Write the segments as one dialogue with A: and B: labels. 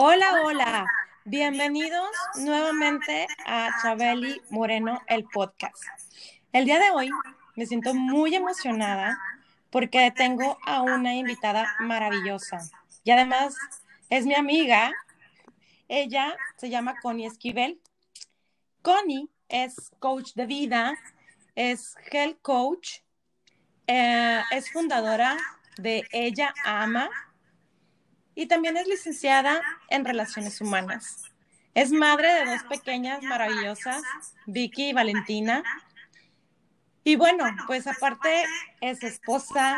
A: Hola, hola. Bienvenidos nuevamente a Chabeli Moreno, el podcast. El día de hoy me siento muy emocionada porque tengo a una invitada maravillosa y además es mi amiga. Ella se llama Connie Esquivel. Connie es coach de vida, es health coach, eh, es fundadora de Ella Ama y también es licenciada en Relaciones Humanas. Es madre de dos pequeñas maravillosas, Vicky y Valentina. Y bueno, pues aparte es esposa,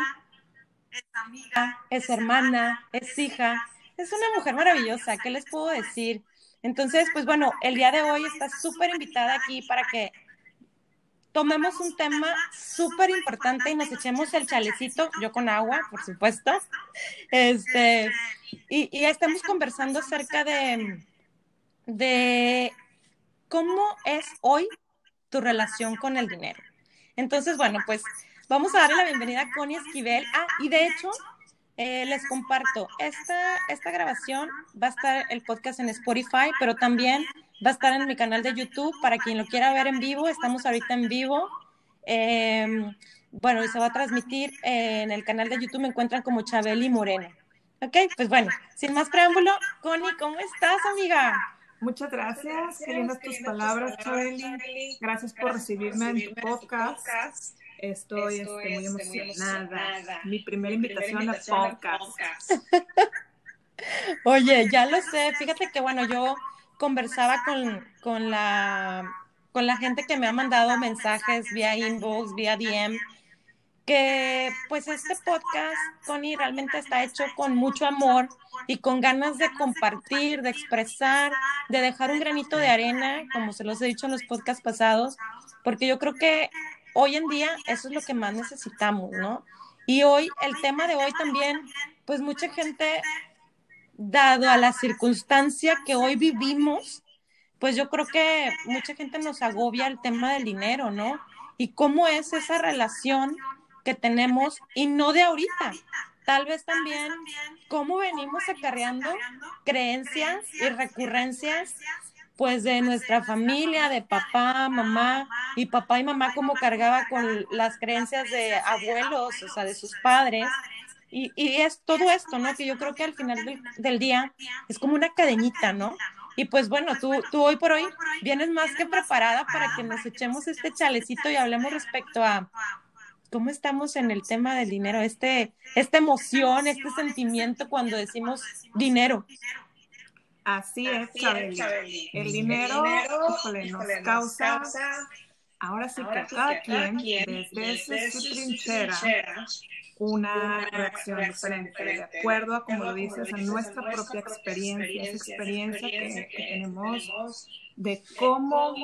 A: es amiga, es hermana, es hija, es una mujer maravillosa, ¿qué les puedo decir? Entonces, pues bueno, el día de hoy está súper invitada aquí para que tomemos un tema súper importante y nos echemos el chalecito, yo con agua, por supuesto, este, y, estamos conversando acerca de, de cómo es hoy tu relación con el dinero. Entonces, bueno, pues vamos a darle la bienvenida a Connie Esquivel. Ah, y de hecho, eh, les comparto, esta, esta grabación va a estar el podcast en Spotify, pero también va a estar en mi canal de YouTube para quien lo quiera ver en vivo. Estamos ahorita en vivo. Eh, bueno, y se va a transmitir en el canal de YouTube, me encuentran como Chabeli Moreno. Ok, pues bueno, sin más preámbulo, Connie, ¿cómo estás, amiga?
B: Muchas gracias, qué lindas tus palabras, Chabeli. Gracias por recibirme en tu podcast. Estoy, este, muy emocionada. Mi primera invitación a podcast.
A: Oye, ya lo sé. Fíjate que, bueno, yo conversaba con, con, la, con la gente que me ha mandado mensajes vía inbox, vía DM, que pues este podcast, Connie, realmente está hecho con mucho amor y con ganas de compartir, de expresar, de dejar un granito de arena, como se los he dicho en los podcasts pasados, porque yo creo que hoy en día eso es lo que más necesitamos, ¿no? Y hoy, el tema de hoy también, pues mucha gente, dado a la circunstancia que hoy vivimos, pues yo creo que mucha gente nos agobia el tema del dinero, ¿no? Y cómo es esa relación que tenemos y no de ahorita. Tal vez también cómo venimos acarreando creencias y recurrencias pues de nuestra familia, de papá, mamá, y papá y mamá como cargaba con las creencias de abuelos, o sea, de sus padres. Y, y es todo esto, ¿no? Que yo creo que al final del, del, día es como una cadenita, ¿no? Y pues bueno, tú, tú hoy por hoy vienes más que preparada para que nos echemos este chalecito y hablemos respecto a cómo estamos en el tema del dinero, este, esta emoción, este sentimiento cuando decimos dinero.
B: Así, es, Chabeli. El, dinero, nos, causa, ahora sí que cada quien, desde, su trinchera, una reacción diferente, de acuerdo a, como lo dices, a nuestra propia experiencia, esa experiencia que, que tenemos de cómo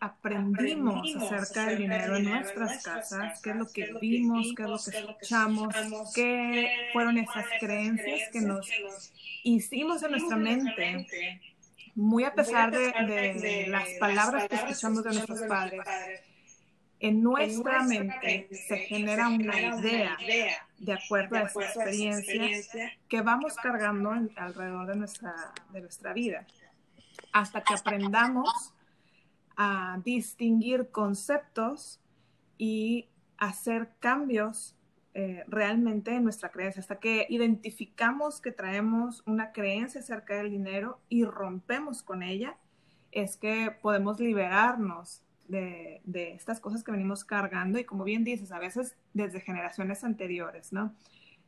B: aprendimos acerca del dinero en nuestras casas, qué es lo que vimos, qué es lo que escuchamos, qué fueron esas creencias que nos hicimos en nuestra mente, muy a pesar de, las palabras que escuchamos de nuestros padres. En nuestra mente se genera una idea de acuerdo a esa experiencia que vamos cargando alrededor de nuestra, de nuestra vida hasta que aprendamos a distinguir conceptos y hacer cambios eh, realmente en nuestra creencia, hasta que identificamos que traemos una creencia acerca del dinero y rompemos con ella, es que podemos liberarnos de, de, estas cosas que venimos cargando y como bien dices, a veces desde generaciones anteriores, ¿no?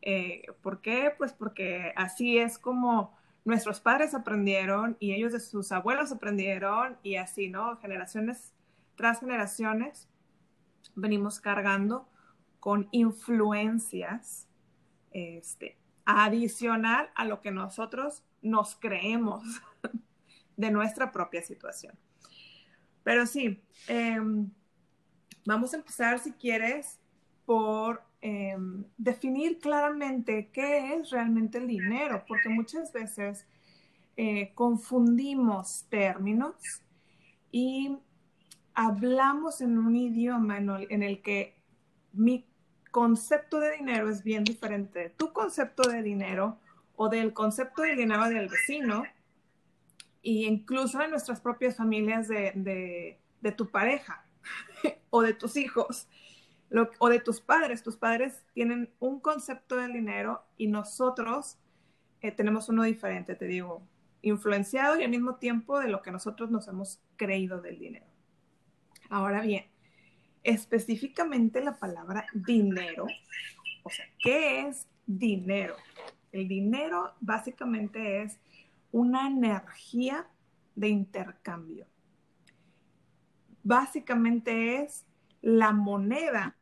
B: Eh, ¿Por qué? Pues porque así es como nuestros padres aprendieron y ellos de sus abuelos aprendieron y así, ¿no? Generaciones tras generaciones venimos cargando con influencias este, adicional a lo que nosotros nos creemos de nuestra propia situación. Pero sí, em, vamos a empezar, si quieres, por Em, definir claramente qué es realmente el dinero, porque muchas veces eh, confundimos términos y hablamos en un idioma en el que mi concepto de dinero es bien diferente de tu concepto de dinero o del concepto de dinero del vecino y incluso en nuestras propias familias de, tu pareja o de tus hijos o de tus padres. Tus padres tienen un concepto del dinero y nosotros eh, tenemos uno diferente, te digo, influenciado y al mismo tiempo de lo que nosotros nos hemos creído del dinero. Ahora bien, específicamente la palabra dinero, o sea, ¿qué es dinero? El dinero básicamente es una energía de intercambio. Básicamente es la moneda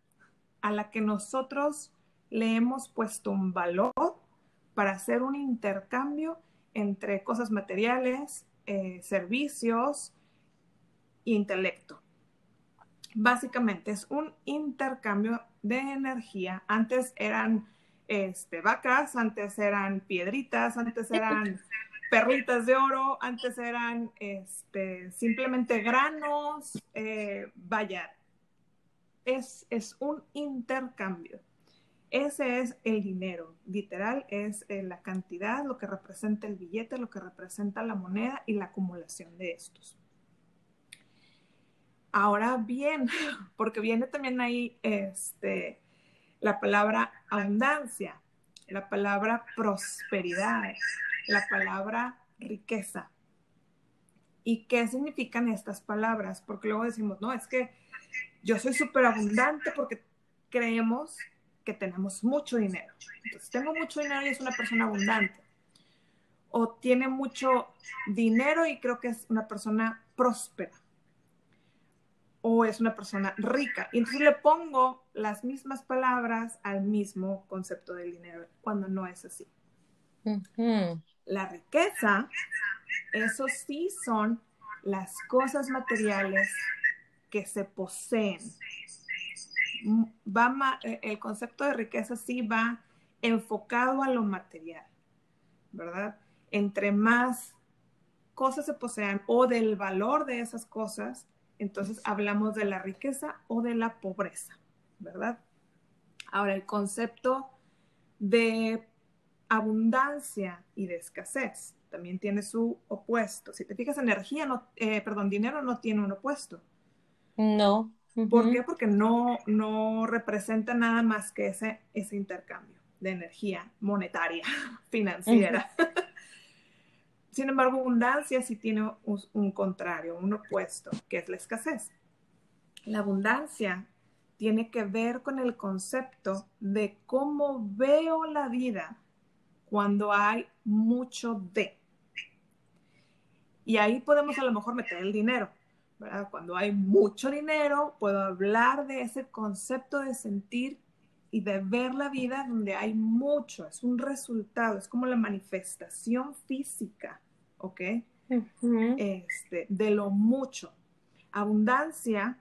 B: a la que nosotros le hemos puesto un valor para hacer un intercambio entre cosas materiales, eh, servicios intelecto. Básicamente es un intercambio de energía. Antes eran este, vacas, antes eran piedritas, antes eran perritas de oro, antes eran este, simplemente granos, eh, vaya, es, es un intercambio. Ese es el dinero, literal, es eh, la cantidad, lo que representa el billete, lo que representa la moneda y la acumulación de estos. Ahora bien, porque viene también ahí este, la palabra abundancia, la palabra prosperidad, la palabra riqueza. ¿Y qué significan estas palabras? Porque luego decimos, no, es que yo soy súper abundante porque creemos que tenemos mucho dinero. Entonces, tengo mucho dinero y es una persona abundante. O tiene mucho dinero y creo que es una persona próspera. O es una persona rica. Y entonces le pongo las mismas palabras al mismo concepto del dinero, cuando no es así. La riqueza, eso sí son las cosas materiales que se poseen. Va eh, el concepto de riqueza sí va enfocado a lo material, ¿verdad? Entre más cosas se posean o del valor de esas cosas, entonces hablamos de la riqueza o de la pobreza, ¿verdad? Ahora, el concepto de abundancia y de escasez. También tiene su opuesto. Si te fijas, energía, no, eh, perdón, dinero no tiene un opuesto.
A: No.
B: ¿Por qué? Porque no, no representa nada más que ese, ese intercambio de energía monetaria, financiera. Sin embargo, abundancia sí tiene un, contrario, un opuesto, que es la escasez. La abundancia tiene que ver con el concepto de cómo veo la vida cuando hay mucho de. Y ahí podemos a lo mejor meter el dinero, ¿verdad? Cuando hay mucho dinero, puedo hablar de ese concepto de sentir y de ver la vida donde hay mucho, es un resultado, es como la manifestación física, ¿ok? este, de lo mucho. Abundancia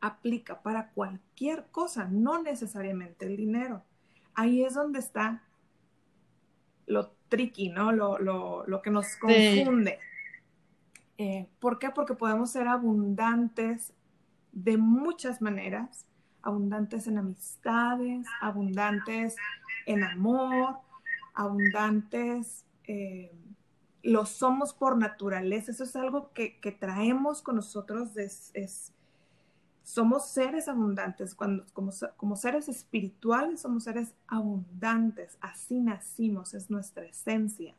B: aplica para cualquier cosa, no necesariamente el dinero. Ahí es donde está lo tricky, ¿no? Lo, que nos confunde. Eh, ¿Por qué? Porque podemos ser abundantes de muchas maneras, abundantes en amistades, abundantes en amor, abundantes, eh, lo somos por naturaleza, eso es algo que, traemos con nosotros, es somos seres abundantes, cuando, como, seres espirituales somos seres abundantes, así nacimos, es nuestra esencia.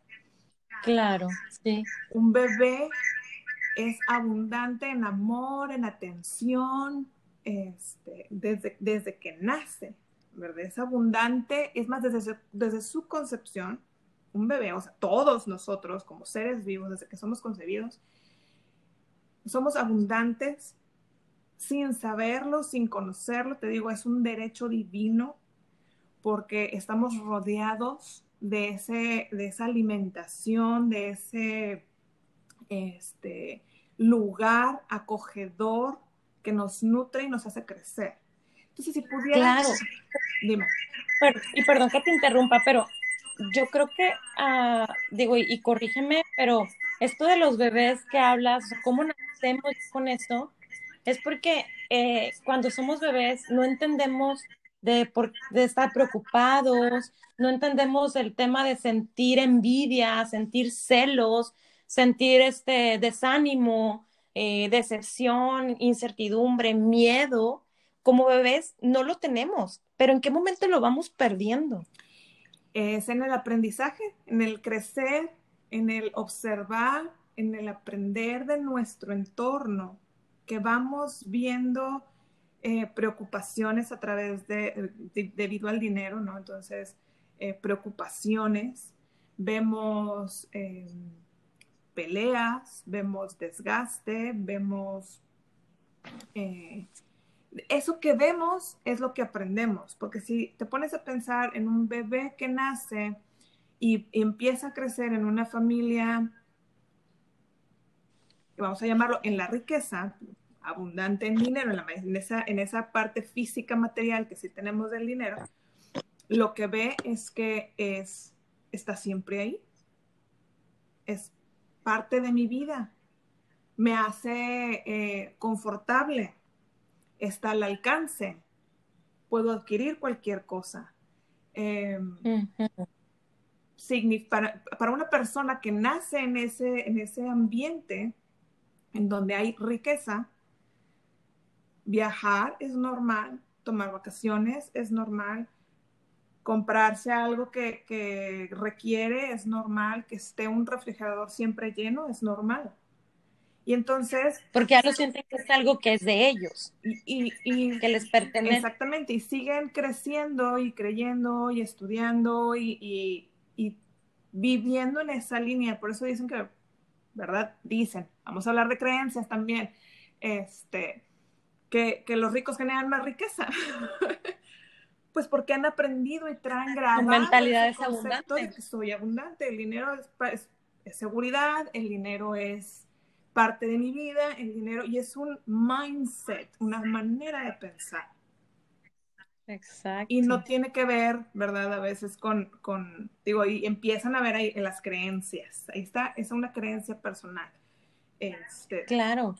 A: Claro, sí.
B: Un bebé es abundante en amor, en atención, este, desde, desde que nace, ¿verdad? Es abundante, es más, desde, desde su concepción, un bebé, o sea, todos nosotros como seres vivos, desde que somos concebidos, somos abundantes sin saberlo, sin conocerlo, te digo, es un derecho divino porque estamos rodeados de, ese, de esa alimentación, de ese este, lugar acogedor que nos nutre y nos hace crecer. Entonces, si pudiera...
A: Claro. Dime. y perdón que te interrumpa, pero yo creo que, uh, digo, y, y, corrígeme, pero esto de los bebés que hablas, ¿cómo nacemos con esto? es porque eh, cuando somos bebés no entendemos de, de estar preocupados, no entendemos el tema de sentir envidia, sentir celos, sentir este desánimo, eh, decepción, incertidumbre, miedo, como bebés no lo tenemos, pero ¿en qué momento lo vamos perdiendo?
B: Es en el aprendizaje, en el crecer, en el observar, en el aprender de nuestro entorno, que vamos viendo eh, preocupaciones a través de, debido al dinero, ¿no? Entonces, eh, preocupaciones, vemos peleas, vemos desgaste, vemos... eso que vemos es lo que aprendemos, porque si te pones a pensar en un bebé que nace y empieza a crecer en una familia, vamos a llamarlo en la riqueza, abundante en dinero, en, esa, en esa parte física material que sí tenemos del dinero, lo que ve es que es, está siempre ahí. Es parte de mi vida. Me hace eh, confortable. Está al alcance. Puedo adquirir cualquier cosa. Em, para, para, una persona que nace en ese, en ese ambiente en donde hay riqueza, viajar es normal, tomar vacaciones es normal, comprarse algo que, requiere es normal, que esté un refrigerador siempre lleno es normal. Y entonces...
A: Porque ya lo sienten que es algo que es de ellos y, que les pertenece.
B: Exactamente, y siguen creciendo y creyendo y estudiando y, y viviendo en esa línea. Por eso dicen que, ¿verdad? Dicen, vamos a hablar de creencias también. Este, que, los ricos generan más riqueza. pues porque han aprendido y traen grabado
A: mentalidad es abundante.
B: de que soy abundante. El dinero es, seguridad, el dinero es parte de mi vida, el dinero, y es un mindset, una manera de pensar.
A: Exacto.
B: Y no tiene que ver, ¿verdad? A veces con, con, digo, y empiezan a ver ahí las creencias. Ahí está, es una creencia personal. Este,
A: claro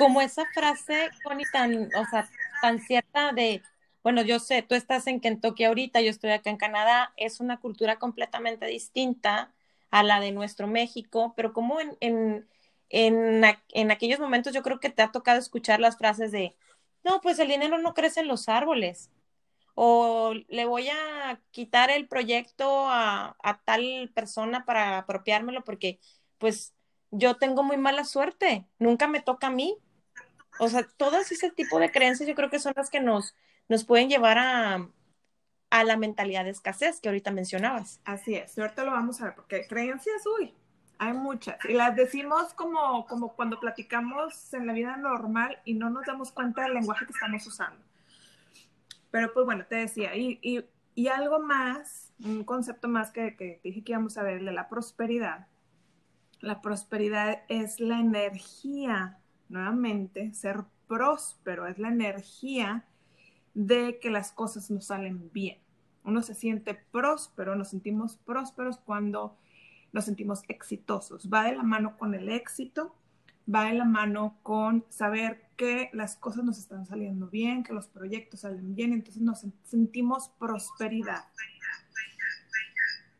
A: como esa frase, Connie, tan, o sea, tan cierta de, bueno, yo sé, tú estás en Kentucky ahorita, yo estoy acá en Canadá, es una cultura completamente distinta a la de nuestro México, pero como en, en, en, en aquellos momentos yo creo que te ha tocado escuchar las frases de, no, pues el dinero no crece en los árboles, o le voy a quitar el proyecto a, a tal persona para apropiármelo porque pues yo tengo muy mala suerte, nunca me toca a mí, o sea, todas ese tipo de creencias yo creo que son las que nos, nos pueden llevar a, a la mentalidad de escasez que ahorita mencionabas.
B: Así es, ahorita lo vamos a ver, porque creencias, uy, hay muchas. Y las decimos como, como cuando platicamos en la vida normal y no nos damos cuenta del lenguaje que estamos usando. Pero pues bueno, te decía, y, y, y algo más, un concepto más que, que dije que íbamos a ver, de la prosperidad. La prosperidad es la energía nuevamente, ser próspero es la energía de que las cosas nos salen bien. Uno se siente próspero, nos sentimos prósperos cuando nos sentimos exitosos. Va de la mano con el éxito, va de la mano con saber que las cosas nos están saliendo bien, que los proyectos salen bien, entonces nos sentimos prosperidad.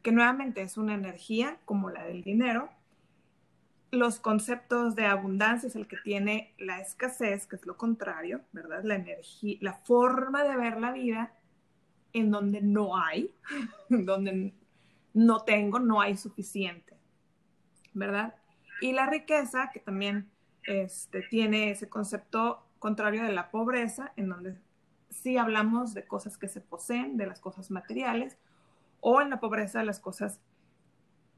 B: Que nuevamente es una energía como la del dinero, los conceptos de abundancia es el que tiene la escasez, que es lo contrario, ¿verdad? La energía, la forma de ver la vida en donde no hay, donde no tengo, no hay suficiente, ¿verdad? Y la riqueza, que también este, tiene ese concepto contrario de la pobreza, en donde sí hablamos de cosas que se poseen, de las cosas materiales, o en la pobreza de las cosas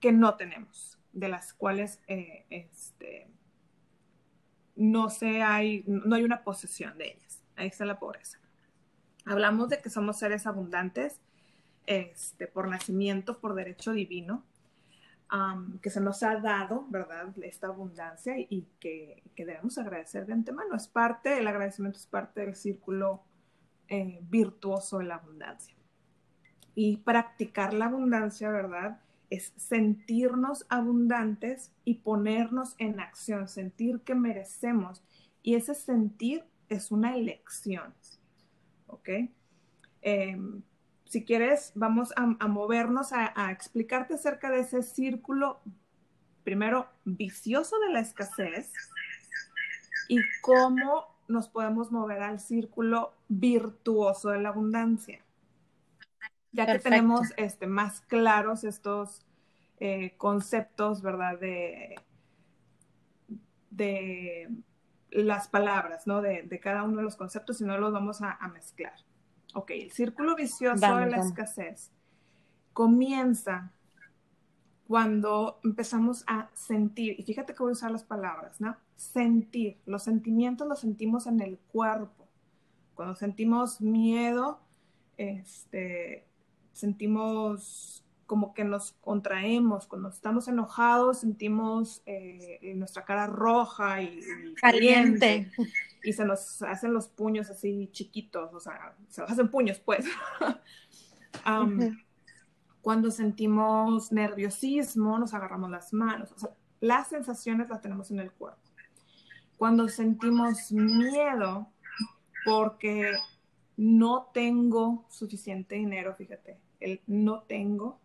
B: que no tenemos, de las cuales eh, este, no, se hay, no hay una posesión de ellas. Ahí está la pobreza. Hablamos de que somos seres abundantes este, por nacimiento, por derecho divino, que se nos ha dado, ¿verdad?, esta abundancia y que, debemos agradecer de antemano. Es parte, el agradecimiento es parte del círculo eh, virtuoso de la abundancia. Y practicar la abundancia, ¿verdad?, es sentirnos abundantes y ponernos en acción, sentir que merecemos. Y ese sentir es una elección. ¿Ok? Em, si quieres, vamos a, movernos a, explicarte acerca de ese círculo primero vicioso de la escasez y cómo nos podemos mover al círculo virtuoso de la abundancia. Ya que tenemos este, más claros estos eh, conceptos, ¿verdad? De, de las palabras, ¿no? De, cada uno de los conceptos y no los vamos a, mezclar. Ok, el círculo vicioso de la escasez comienza cuando empezamos a sentir, y fíjate que voy a usar las palabras, ¿no? Sentir, los sentimientos los sentimos en el cuerpo. Cuando sentimos miedo, este, sentimos como que nos contraemos, cuando estamos enojados sentimos eh, nuestra cara roja y,
A: caliente
B: y se nos hacen los puños así chiquitos, o sea, se nos hacen puños pues. Cuando sentimos nerviosismo nos agarramos las manos, o sea, las sensaciones las tenemos en el cuerpo. Cuando sentimos miedo porque no tengo suficiente dinero, fíjate, el no tengo,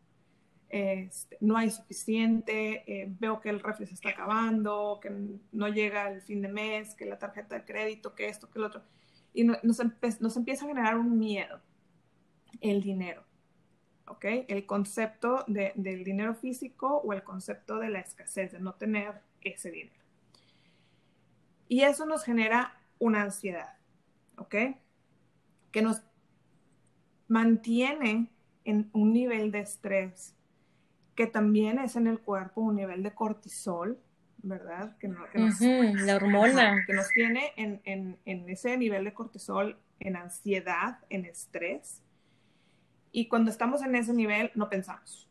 B: este, no hay suficiente, eh, veo que el refri se está acabando, que no llega el fin de mes, que la tarjeta de crédito, que esto, que lo otro. Y nos, nos empieza a generar un miedo, el dinero. ¿Ok? El concepto del dinero físico o el concepto de la escasez, de no tener ese dinero. Y eso nos genera una ansiedad, ¿ok? Que nos mantiene en un nivel de estrés que también es en el cuerpo un nivel de cortisol, ¿verdad? Que,
A: nos, la hormona.
B: Que nos tiene en, ese nivel de cortisol, en ansiedad, en estrés. Y cuando estamos en ese nivel, no pensamos.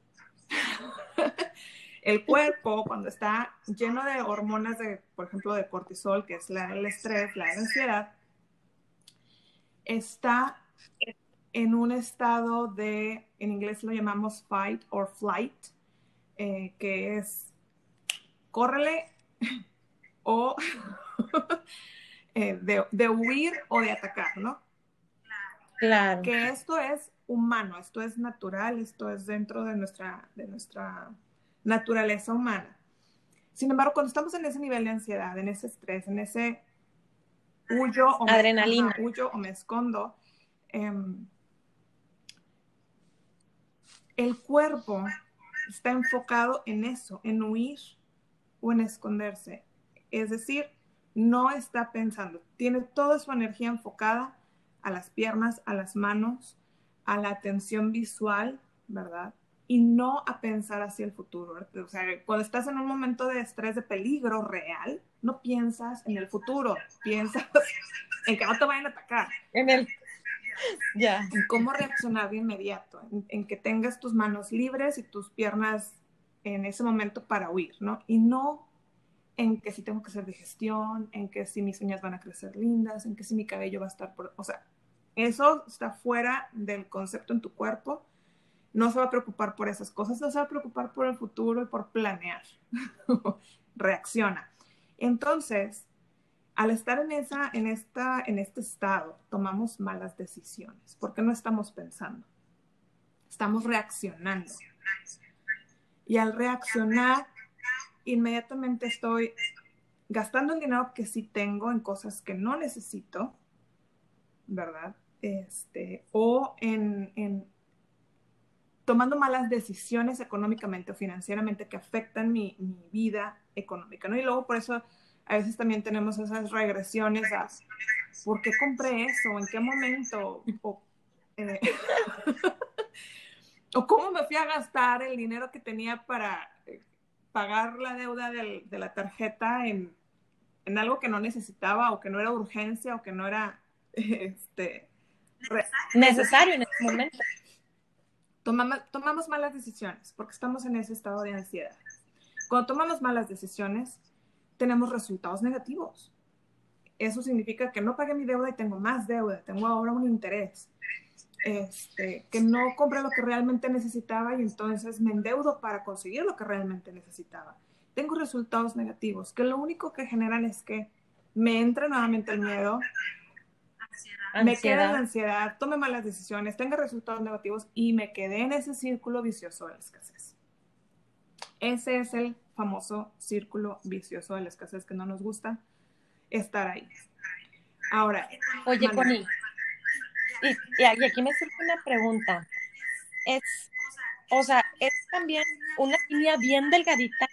B: el cuerpo, cuando está lleno de hormonas, de, por ejemplo, de cortisol, que es la del estrés, la ansiedad, está en un estado de, en inglés lo llamamos fight or flight, eh, que es córrele o eh, de, huir o de atacar, ¿no?
A: Claro.
B: Que esto es humano, esto es natural, esto es dentro de nuestra, de nuestra naturaleza humana. Sin embargo, cuando estamos en ese nivel de ansiedad, en ese estrés, en ese huyo o
A: adrenalina,
B: me, huyo o me escondo, em, el cuerpo está enfocado en eso, en huir o en esconderse. Es decir, no está pensando, tiene toda su energía enfocada a las piernas, a las manos, a la atención visual, ¿verdad? Y no a pensar hacia el futuro. O sea, cuando estás en un momento de estrés, de peligro real, no piensas en el futuro, piensas en que no te vayan a atacar.
A: En el ya.
B: En cómo reaccionar de inmediato, en, que tengas tus manos libres y tus piernas en ese momento para huir, ¿no? Y no en que si tengo que hacer digestión, en que si mis uñas van a crecer lindas, en que si mi cabello va a estar por... O sea, eso está fuera del concepto en tu cuerpo. No se va a preocupar por esas cosas, no se va a preocupar por el futuro y por planear. Reacciona. Entonces, al estar en, esa, en, esta, en este estado, tomamos malas decisiones porque no estamos pensando, estamos reaccionando. Y al reaccionar, inmediatamente estoy gastando el dinero que sí tengo en cosas que no necesito, ¿verdad? Este, o en, en tomando malas decisiones económicamente o financieramente que afectan mi, vida económica, ¿no? Y luego por eso a veces también tenemos esas regresiones a ¿por qué compré eso? ¿En qué momento? O, eh, cómo me fui a gastar el dinero que tenía para eh, pagar la deuda de la tarjeta en, algo que no necesitaba o que no era urgencia o que no era este,
A: necesario en ese momento.
B: Tomamos, tomamos malas decisiones porque estamos en ese estado de ansiedad. Cuando tomamos malas decisiones, tenemos resultados negativos. Eso significa que no pagué mi deuda y tengo más deuda, tengo ahora un interés. Este, que no compré lo que realmente necesitaba y entonces me endeudo para conseguir lo que realmente necesitaba. Tengo resultados negativos, que lo único que generan es que me entra nuevamente el miedo, me queda la ansiedad, tome malas decisiones, tenga resultados negativos y me quedé en ese círculo vicioso de la escasez. Ese es el famoso círculo vicioso de la escasez que no nos gusta estar ahí. Ahora.
A: Oye, Connie, y, aquí me surge una pregunta. Es, o sea, es también una línea bien delgadita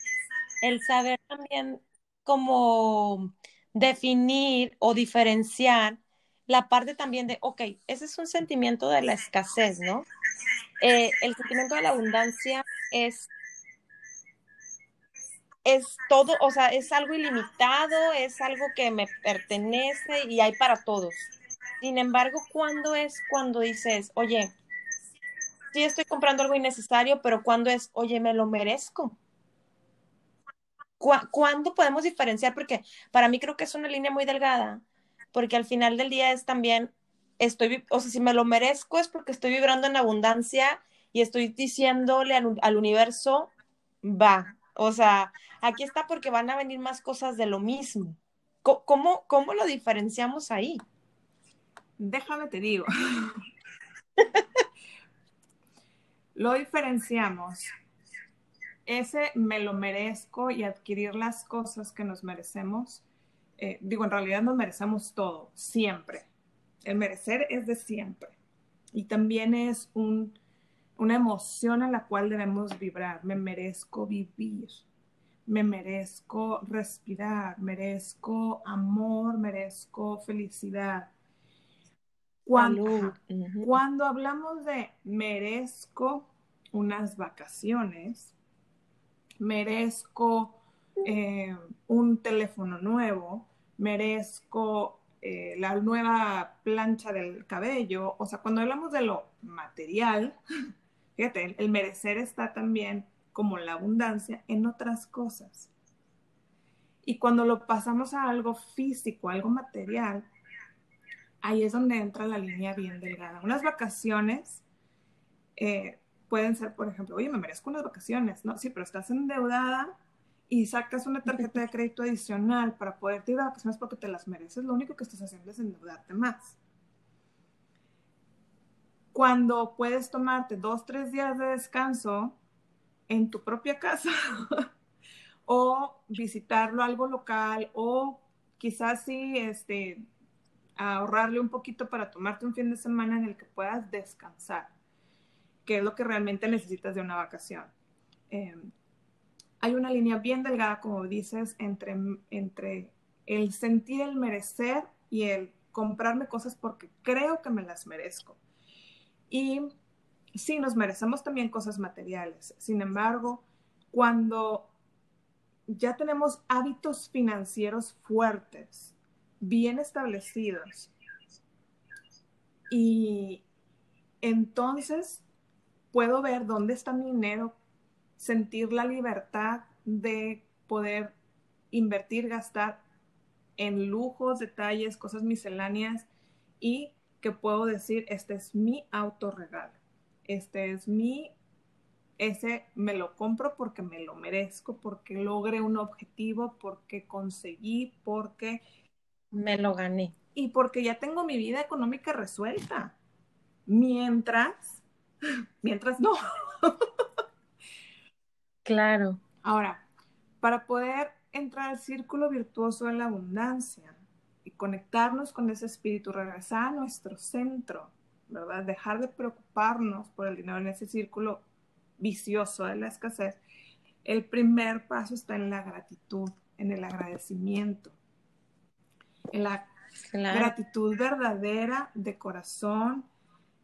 A: el saber también cómo definir o diferenciar la parte también de, ok, ese es un sentimiento de la escasez, ¿no? Eh, el sentimiento de la abundancia es, es todo, o sea, es algo ilimitado, es algo que me pertenece y hay para todos. Sin embargo, ¿cuándo es cuando dices, oye, sí estoy comprando algo innecesario, pero cuando es, oye, me lo merezco? ¿Cuándo podemos diferenciar? Porque para mí creo que es una línea muy delgada, porque al final del día es también, estoy, o sea, si me lo merezco es porque estoy vibrando en abundancia y estoy diciéndole al, universo, va, o sea, aquí está porque van a venir más cosas de lo mismo. ¿Cómo, cómo lo diferenciamos ahí?
B: Déjame te digo. lo diferenciamos ese me lo merezco y adquirir las cosas que nos merecemos, eh, digo, en realidad nos merecemos todo, siempre. El merecer es de siempre. Y también es una emoción a la cual debemos vibrar. Me merezco vivir, me merezco respirar, merezco amor, merezco felicidad. Cuando, cuando hablamos de merezco unas vacaciones, merezco eh, un teléfono nuevo, merezco eh, la nueva plancha del cabello. O sea, cuando hablamos de lo material, fíjate, el merecer está también como la abundancia en otras cosas. Y cuando lo pasamos a algo físico, algo material, ahí es donde entra la línea bien delgada. Unas vacaciones eh, pueden ser, por ejemplo, oye, me merezco unas vacaciones, ¿no? Sí, pero estás endeudada y sacas una tarjeta de crédito adicional para poderte ir a vacaciones porque te las mereces, lo único que estás haciendo es endeudarte más. Cuando puedes tomarte dos, tres días de descanso en tu propia casa o visitarlo algo local o quizás sí, este, ahorrarle un poquito para tomarte un fin de semana en el que puedas descansar qué es lo que realmente necesitas de una vacación. Em, hay una línea bien delgada, como dices, entre, entre el sentir el merecer y el comprarme cosas porque creo que me las merezco. Y sí, nos merecemos también cosas materiales. Sin embargo, cuando ya tenemos hábitos financieros fuertes, bien establecidos, y entonces puedo ver dónde está mi dinero, sentir la libertad de poder invertir, gastar en lujos, detalles, cosas misceláneas y que puedo decir, este es mi autorregalo, este es mi, ese me lo compro porque me lo merezco, porque logré un objetivo, porque conseguí, porque
A: me lo gané.
B: Y porque ya tengo mi vida económica resuelta. Mientras mientras no.
A: claro.
B: Ahora, para poder entrar al círculo virtuoso de la abundancia y conectarnos con ese espíritu, regresar a nuestro centro, ¿verdad? Dejar de preocuparnos por el dinero en ese círculo vicioso de la escasez, el primer paso está en la gratitud, en el agradecimiento, en la gratitud verdadera de corazón,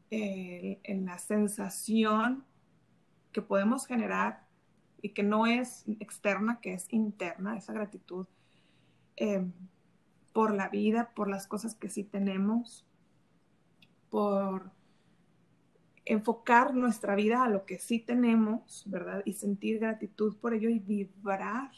B: en la sensación que podemos generar y que no es externa, que es interna, esa gratitud em, por la vida, por las cosas que sí tenemos, por enfocar nuestra vida a lo que sí tenemos, ¿verdad? Y sentir gratitud por ello y vibrar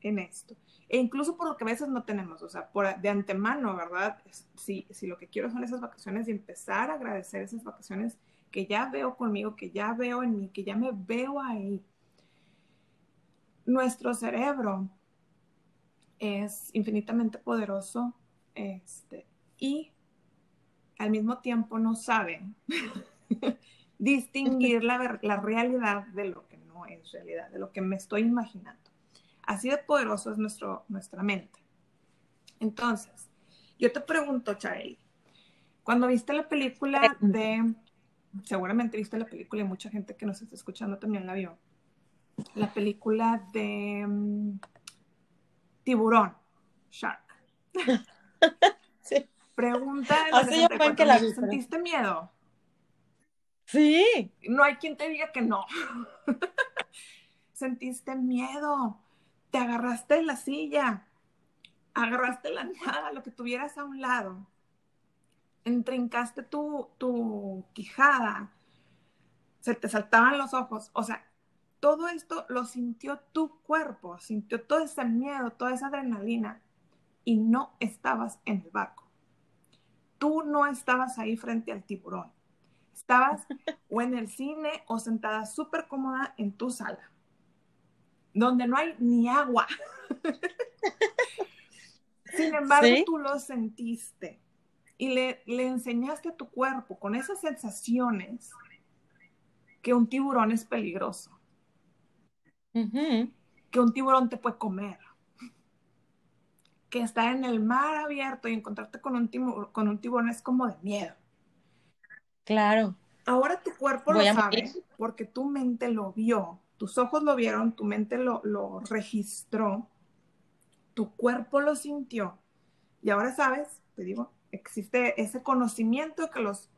B: en esto e incluso por lo que a veces no tenemos, o sea, por, de antemano, ¿verdad? Si, si lo que quiero son esas vacaciones y empezar a agradecer esas vacaciones que ya veo conmigo, que ya veo en mí, que ya me veo ahí. Nuestro cerebro es infinitamente poderoso este, y al mismo tiempo no sabe distinguir la, la realidad de lo que no es realidad, de lo que me estoy imaginando. Así de poderoso es nuestro, nuestra mente. Entonces, yo te pregunto, Charlie, cuando viste la película de, seguramente viste la película y mucha gente que nos está escuchando también la vio, la película de mm, Tiburón, Shark.
A: sí.
B: Pregunta
A: Hace que la
B: ¿Sentiste miedo?
A: Sí.
B: No hay quien te diga que no. Sentiste miedo. Te agarraste de la silla. Agarraste la nada, lo que tuvieras a un lado. Entrincaste tu, tu quijada. Se te saltaban los ojos. O sea, todo esto lo sintió tu cuerpo, sintió todo ese miedo, toda esa adrenalina y no estabas en el barco. Tú no estabas ahí frente al tiburón. Estabas o en el cine o sentada súper cómoda en tu sala, donde no hay ni agua. Sin embargo, tú lo sentiste y le, le enseñaste a tu cuerpo con esas sensaciones que un tiburón es peligroso que un tiburón te puede comer, que estar en el mar abierto y encontrarte con un, tiburón, con un tiburón es como de miedo.
A: Claro.
B: Ahora tu cuerpo lo sabe porque tu mente lo vio, tus ojos lo vieron, tu mente lo, lo registró, tu cuerpo lo sintió. Y ahora sabes, te digo, existe ese conocimiento que los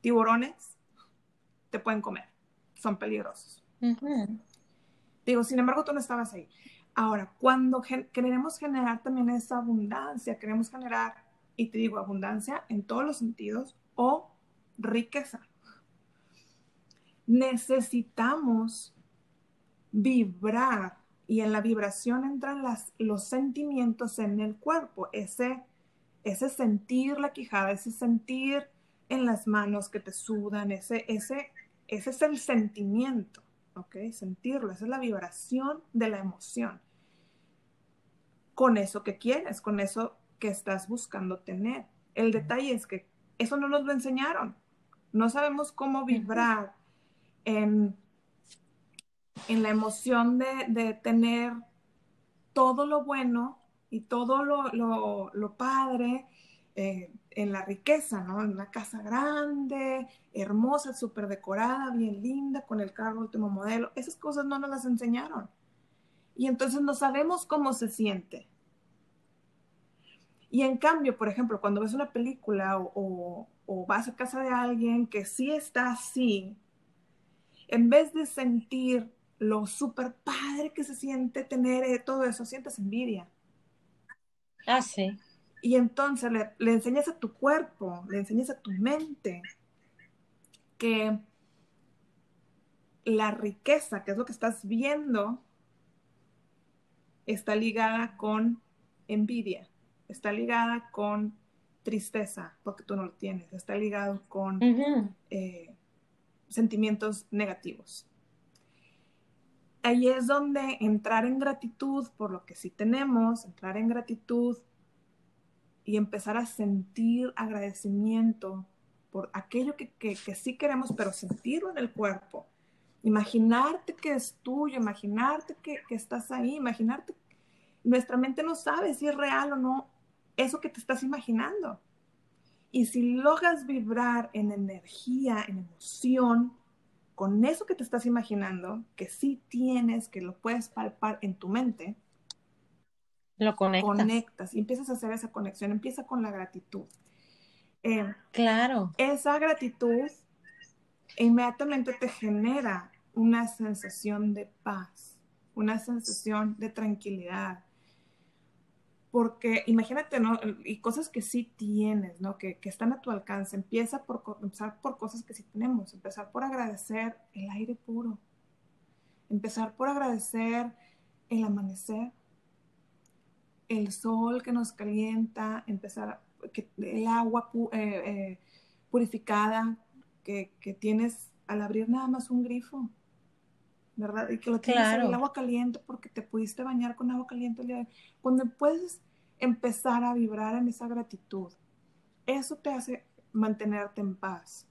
B: tiburones te pueden comer, son peligrosos. Digo, sin embargo, tú no estabas ahí. Ahora, cuando queremos generar también esa abundancia, queremos generar, y te digo, abundancia en todos los sentidos o riqueza, necesitamos vibrar y en la vibración entran las, los sentimientos en el cuerpo, ese, ese sentir la quijada, ese sentir en las manos que te sudan, ese, ese, ese es el sentimiento. ¿Ok? Sentirlo, esa es la vibración de la emoción. Con eso que quieres, con eso que estás buscando tener. El detalle es que eso no nos lo enseñaron. No sabemos cómo vibrar en, en la emoción de, tener todo lo bueno y todo lo, lo padre eh, en la riqueza, ¿no? En una casa grande, hermosa, súper decorada, bien linda, con el carro último modelo. Esas cosas no nos las enseñaron. Y entonces no sabemos cómo se siente. Y en cambio, por ejemplo, cuando ves una película o, o vas a casa de alguien que sí está así, en vez de sentir lo súper padre que se siente tener eh, todo eso, sientes envidia.
A: Ah, sí.
B: Y entonces le, enseñas a tu cuerpo, le enseñas a tu mente que la riqueza, que es lo que estás viendo, está ligada con envidia, está ligada con tristeza, porque tú no lo tienes, está ligado con eh, sentimientos negativos. Ahí es donde entrar en gratitud por lo que sí tenemos, entrar en gratitud y empezar a sentir agradecimiento por aquello que, sí queremos, pero sentirlo en el cuerpo. Imaginarte que es tuyo, imaginarte que, que estás ahí, imaginarte. Nuestra mente no sabe si es real o no eso que te estás imaginando. Y si logras vibrar en energía, en emoción, con eso que te estás imaginando, que sí tienes, que lo puedes palpar en tu mente,
A: lo conectas.
B: Conectas y empiezas a hacer esa conexión. Empieza con la gratitud.
A: Eh, claro.
B: Esa gratitud inmediatamente te genera una sensación de paz, una sensación de tranquilidad. Porque imagínate, ¿no? Y cosas que sí tienes, ¿no? Que, que están a tu alcance. Empieza por empezar por cosas que sí tenemos. Empezar por agradecer el aire puro. Empezar por agradecer el amanecer el sol que nos calienta, empezar, que, el agua eh, eh, purificada que, tienes al abrir nada más un grifo, ¿verdad? Y que lo tienes en el agua caliente porque te pudiste bañar con agua caliente. Cuando puedes empezar a vibrar en esa gratitud, eso te hace mantenerte en paz,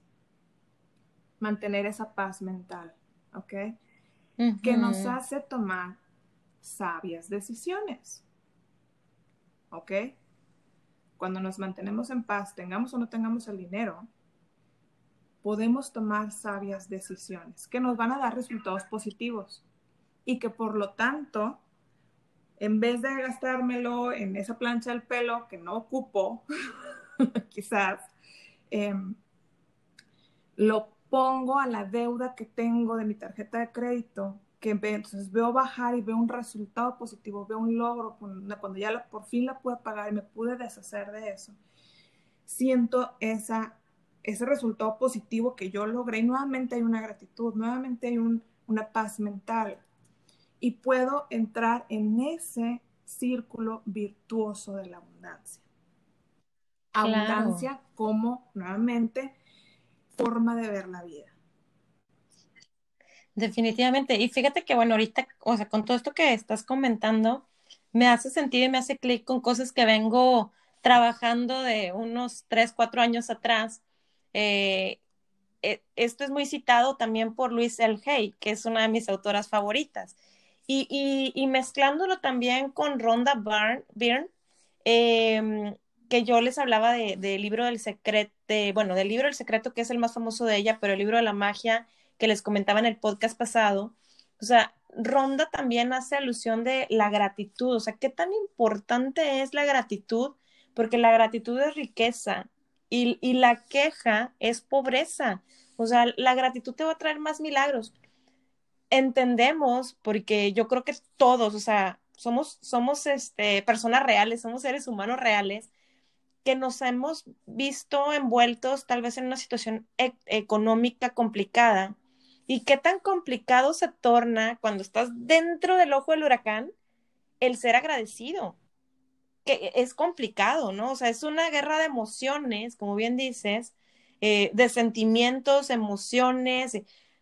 B: mantener esa paz mental, ¿ok? Que nos hace tomar sabias decisiones. ¿Ok? Cuando nos mantenemos en paz, tengamos o no tengamos el dinero, podemos tomar sabias decisiones que nos van a dar resultados positivos y que por lo tanto, en vez de gastármelo en esa plancha del pelo que no ocupo, quizás, em, lo pongo a la deuda que tengo de mi tarjeta de crédito, que entonces veo bajar y veo un resultado positivo, veo un logro, cuando ya por fin la pude pagar y me pude deshacer de eso, siento esa, ese resultado positivo que yo logré y nuevamente hay una gratitud, nuevamente hay una paz mental y puedo entrar en ese círculo virtuoso de la abundancia. Abundancia como nuevamente forma de ver la vida.
A: Definitivamente. Y fíjate que, bueno, ahorita, o sea, con todo esto que estás comentando, me hace sentido y me hace clic con cosas que vengo trabajando de unos tres, cuatro años atrás. Eh, eh, esto es muy citado también por Luis L. Hay, que es una de mis autoras favoritas. Y, y, mezclándolo también con Rhonda Byrne, eh, que yo les hablaba del de, libro del secreto, bueno, del libro del secreto que es el más famoso de ella, pero el libro de la magia que les comentaba en el podcast pasado, o sea, Ronda también hace alusión de la gratitud, o sea, qué tan importante es la gratitud, porque la gratitud es riqueza y, y la queja es pobreza, o sea, la gratitud te va a traer más milagros. Entendemos, porque yo creo que todos, o sea, somos, somos este, personas reales, somos seres humanos reales, que nos hemos visto envueltos tal vez en una situación e-, económica complicada y qué tan complicado se torna cuando estás dentro del ojo del huracán el ser agradecido, que es complicado, ¿no? O sea, es una guerra de emociones, como bien dices, eh, de sentimientos, emociones,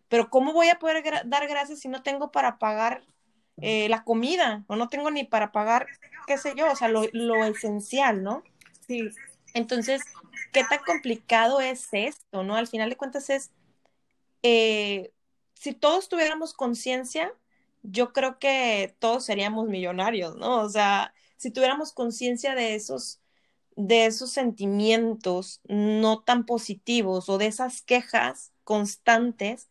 A: pero ¿cómo voy a poder dar gracias si no tengo para pagar eh, la comida o no tengo ni para pagar, qué sé yo, o sea, lo, lo esencial, ¿no? Sí. Entonces, ¿qué tan complicado es esto, no? Al final de cuentas es, eh, si todos tuviéramos conciencia, yo creo que todos seríamos millonarios, ¿no? O sea, si tuviéramos conciencia de esos, de esos sentimientos no tan positivos o de esas quejas constantes,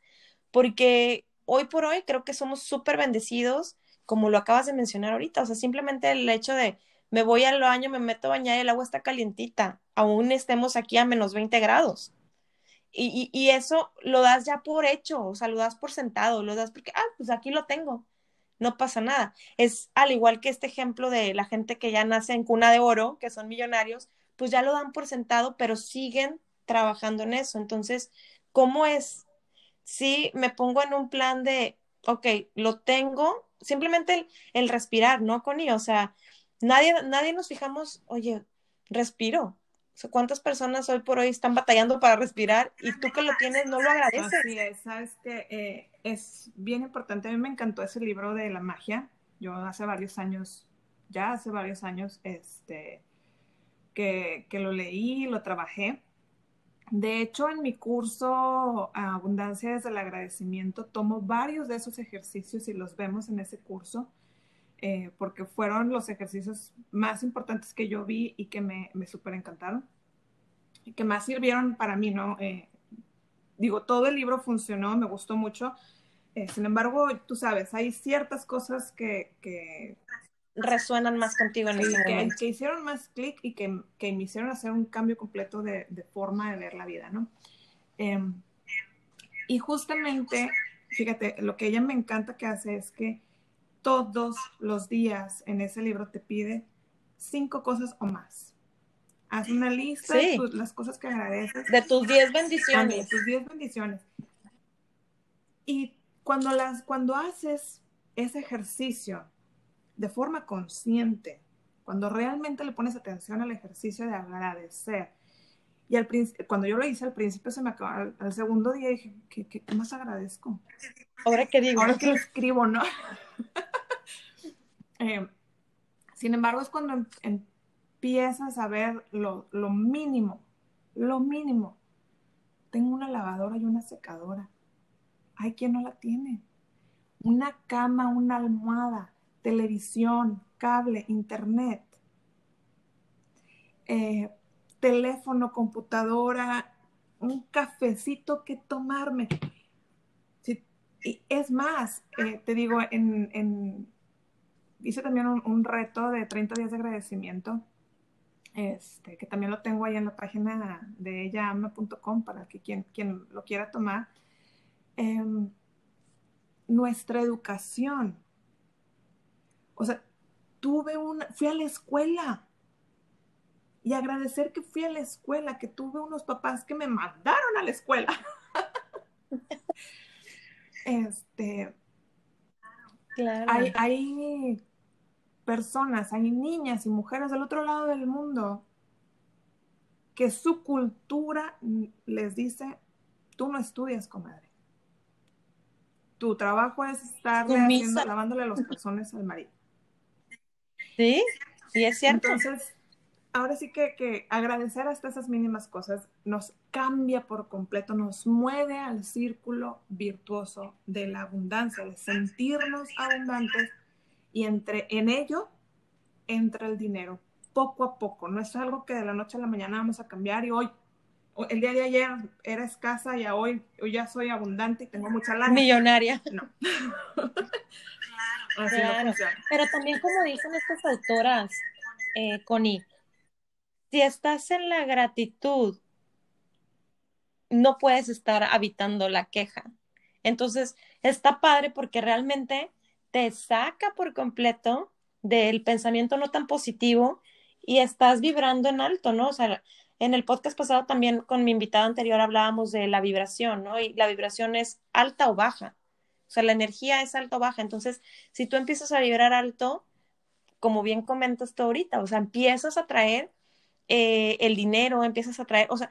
A: porque hoy por hoy creo que somos súper bendecidos, como lo acabas de mencionar ahorita, o sea, simplemente el hecho de me voy al baño, me meto a bañar y el agua está calientita, aún estemos aquí a menos 20 grados. Y, eso lo das ya por hecho, o sea, lo das por sentado, lo das porque, ah, pues aquí lo tengo, no pasa nada. Es al igual que este ejemplo de la gente que ya nace en cuna de oro, que son millonarios, pues ya lo dan por sentado, pero siguen trabajando en eso. Entonces, ¿cómo es? Si me pongo en un plan de, ok, lo tengo, simplemente el, el respirar, ¿no, Connie? O sea, Nadie, nadie nos fijamos, oye, respiro. ¿Cuántas personas hoy por hoy están batallando para respirar y tú que lo tienes no lo agradeces?
B: Así es, sabes que eh, es bien importante. A mí me encantó ese libro de la magia. Yo hace varios años, ya hace varios años, este, que, que lo leí, lo trabajé. De hecho, en mi curso Abundancia desde el agradecimiento, tomo varios de esos ejercicios y los vemos en ese curso. Eh, porque fueron los ejercicios más importantes que yo vi y que me, me súper encantaron y que más sirvieron para mí, ¿no? Eh, digo, todo el libro funcionó, me gustó mucho. Eh, sin embargo, tú sabes, hay ciertas cosas que, que
A: resuenan más contigo en ese
B: que, que, hicieron más clic y que, que, me hicieron hacer un cambio completo de, de forma de ver la vida, ¿no? Em, y justamente, fíjate, lo que ella me encanta que hace es que todos los días en ese libro te pide cinco cosas o más. Haz una lista de las cosas que agradeces.
A: De tus diez bendiciones.
B: De tus diez bendiciones. Y cuando, las, cuando haces ese ejercicio de forma consciente, cuando realmente le pones atención al ejercicio de agradecer, y al cuando yo lo hice al principio se me acabó, al, segundo día dije, ¿qué, ¿qué, más agradezco?
A: Ahora que digo.
B: Ahora que lo escribo, ¿no? Eh, sin embargo, es cuando em, empiezas a ver lo, mínimo, lo mínimo. Tengo una lavadora y una secadora. Hay quien no la tiene. Una cama, una almohada. televisión, cable, internet, eh, teléfono, computadora, un cafecito que tomarme. y es más, eh, te digo, en, hice también un, reto de 30 días de agradecimiento, este, que también lo tengo ahí en la página de ellaama.com para que quien, quien lo quiera tomar. Em, nuestra educación. O sea, tuve una, fui a la escuela y agradecer que fui a la escuela, que tuve unos papás que me mandaron a la escuela. este, claro. hay, hay personas, hay niñas y mujeres del otro lado del mundo que su cultura les dice, tú no estudias, comadre. Tu trabajo es estar lavándole los calzones al marido.
A: Sí, sí es cierto.
B: Entonces, ahora sí que, agradecer hasta esas mínimas cosas nos cambia por completo, nos mueve al círculo virtuoso de la abundancia, de sentirnos abundantes y entre en ello entra el dinero poco a poco. No es algo que de la noche a la mañana vamos a cambiar y hoy, el día de ayer era escasa y hoy, hoy ya soy abundante y tengo mucha lana.
A: Millonaria.
B: No.
A: claro. Pero también como dicen estas autoras, eh, Connie, si estás en la gratitud, no puedes estar habitando la queja. Entonces, está padre porque realmente te saca por completo del pensamiento no tan positivo y estás vibrando en alto, ¿no? O sea, en el podcast pasado también con mi invitada anterior hablábamos de la vibración, ¿no? Y la vibración es alta o baja. O sea, la energía es alta o baja. Entonces, si tú empiezas a vibrar alto, como bien comentas tú ahorita, o sea, empiezas a traer eh, el dinero, empiezas a traer, o sea,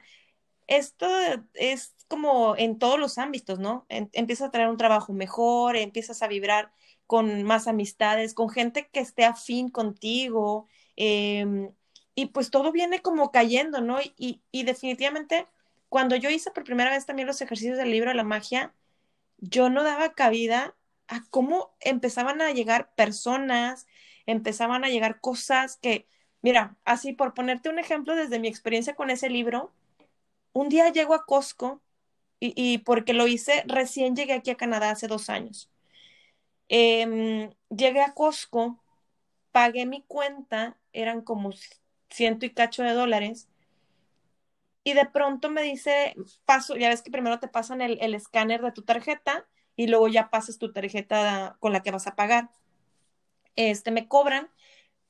A: esto es como en todos los ámbitos, ¿no? empiezas a traer un trabajo mejor, empiezas a vibrar con más amistades, con gente que esté afín contigo, em, y pues todo viene como cayendo, ¿no? Y, y, definitivamente, cuando yo hice por primera vez también los ejercicios del libro de la magia, yo no daba cabida a cómo empezaban a llegar personas, empezaban a llegar cosas que Mira, así por ponerte un ejemplo desde mi experiencia con ese libro, un día llego a Costco y, porque lo hice, recién llegué aquí a Canadá hace dos años. Em, llegué a Costco, pagué mi cuenta, eran como ciento y cacho de dólares, y de pronto me dice, paso, ya ves que primero te pasan el, el escáner de tu tarjeta y luego ya pasas tu tarjeta con la que vas a pagar. Este, me cobran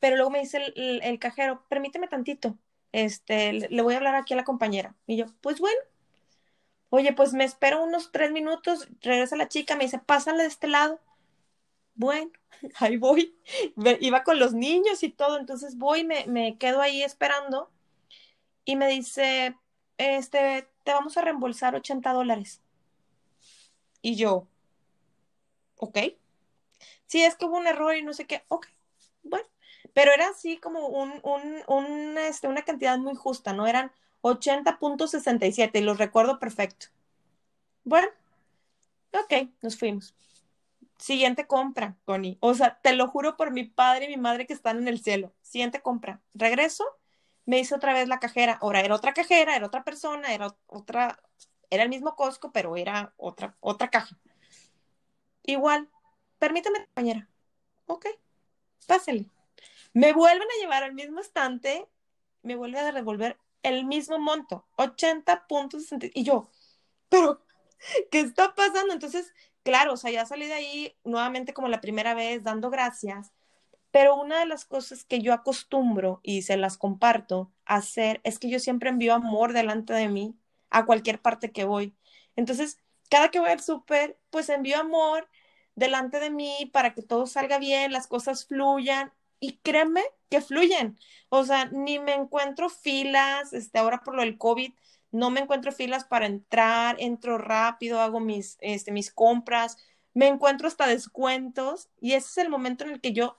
A: pero luego me dice el, cajero, permíteme tantito, este, le voy a hablar aquí a la compañera. Y yo, pues bueno, oye, pues me espero unos tres minutos, regresa la chica, me dice, pásale de este lado. Bueno, ahí voy. Iba con los niños y todo, entonces voy, me, me quedo ahí esperando y me dice, este, te vamos a reembolsar 80 dólares. Y yo, ok. Sí, es que hubo un error y no sé qué, ok, bueno pero era así como un, un, este, una cantidad muy justa, ¿no? Eran 80.67 y los recuerdo perfecto. Bueno, ok, nos fuimos. Siguiente compra, Connie. O sea, te lo juro por mi padre y mi madre que están en el cielo. Siguiente compra. Regreso, me hice otra vez la cajera. Ahora era otra cajera, era otra persona, era otra, era el mismo Costco, pero era otra, otra caja. Igual, permítame, compañera. Ok, pásale. Me vuelven a llevar al mismo estante, me vuelve a devolver el mismo monto, 80.60. Y yo, pero, ¿qué está pasando? Entonces, claro, o sea, ya salí de ahí nuevamente como la primera vez, dando gracias. Pero una de las cosas que yo acostumbro y se las comparto hacer es que yo siempre envío amor delante de mí a cualquier parte que voy. Entonces, cada que voy al súper, pues envío amor delante de mí para que todo salga bien, las cosas fluyan y créeme que fluyen. O sea, ni me encuentro filas, este, ahora por lo del COVID, no me encuentro filas para entrar, entro rápido, hago mis, este, mis compras, me encuentro hasta descuentos y ese es el momento en el que yo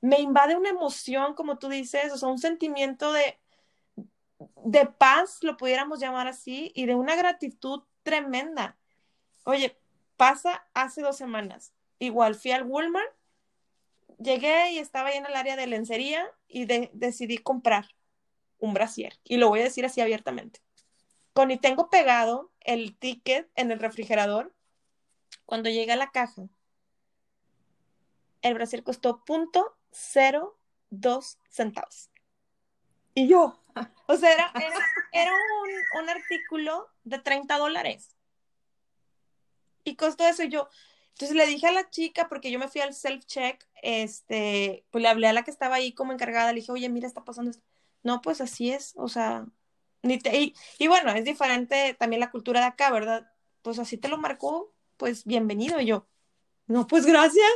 A: me invade una emoción, como tú dices, o sea, un sentimiento de, de paz, lo pudiéramos llamar así, y de una gratitud tremenda. Oye, pasa hace dos semanas. Igual fui al Walmart llegué y estaba ahí en el área de lencería y decidí comprar un brasier. Y lo voy a decir así abiertamente. Con y tengo pegado el ticket en el refrigerador. Cuando llegué a la caja, el brasier costó punto cero dos centavos. Y yo, o sea, era, era, un, un, artículo de 30 dólares. Y costó eso y yo. Entonces le dije a la chica, porque yo me fui al self-check, este, pues le hablé a la que estaba ahí como encargada, le dije, oye, mira, está pasando esto. No, pues así es, o sea, y, bueno, es diferente también la cultura de acá, ¿verdad? Pues así te lo marcó, pues bienvenido. Yo, no, pues gracias.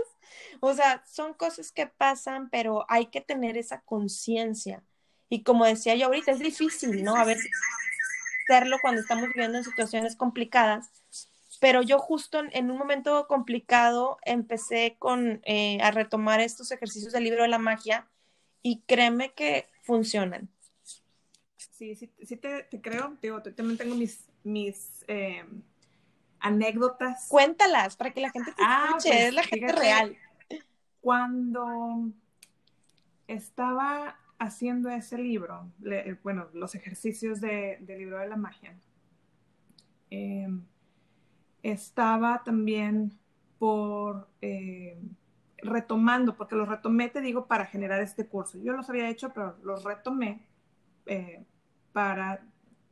A: O sea, son cosas que pasan, pero hay que tener esa conciencia. Y como decía yo ahorita, es difícil, ¿no? A ver, hacerlo cuando estamos viviendo en situaciones complicadas. Pero yo justo en, un momento complicado empecé con, eh, a retomar estos ejercicios del libro de la magia y créeme que funcionan.
B: Sí, sí, sí te, te creo. Digo, también tengo mis, mis eh, anécdotas.
A: Cuéntalas para que la gente te ah, escuche, pues, es la gente real.
B: Cuando estaba haciendo ese libro, bueno, los ejercicios de, del libro de la magia, em, estaba también por eh, retomando, porque los retomé, te digo, para generar este curso. Yo los había hecho, pero los retomé eh, para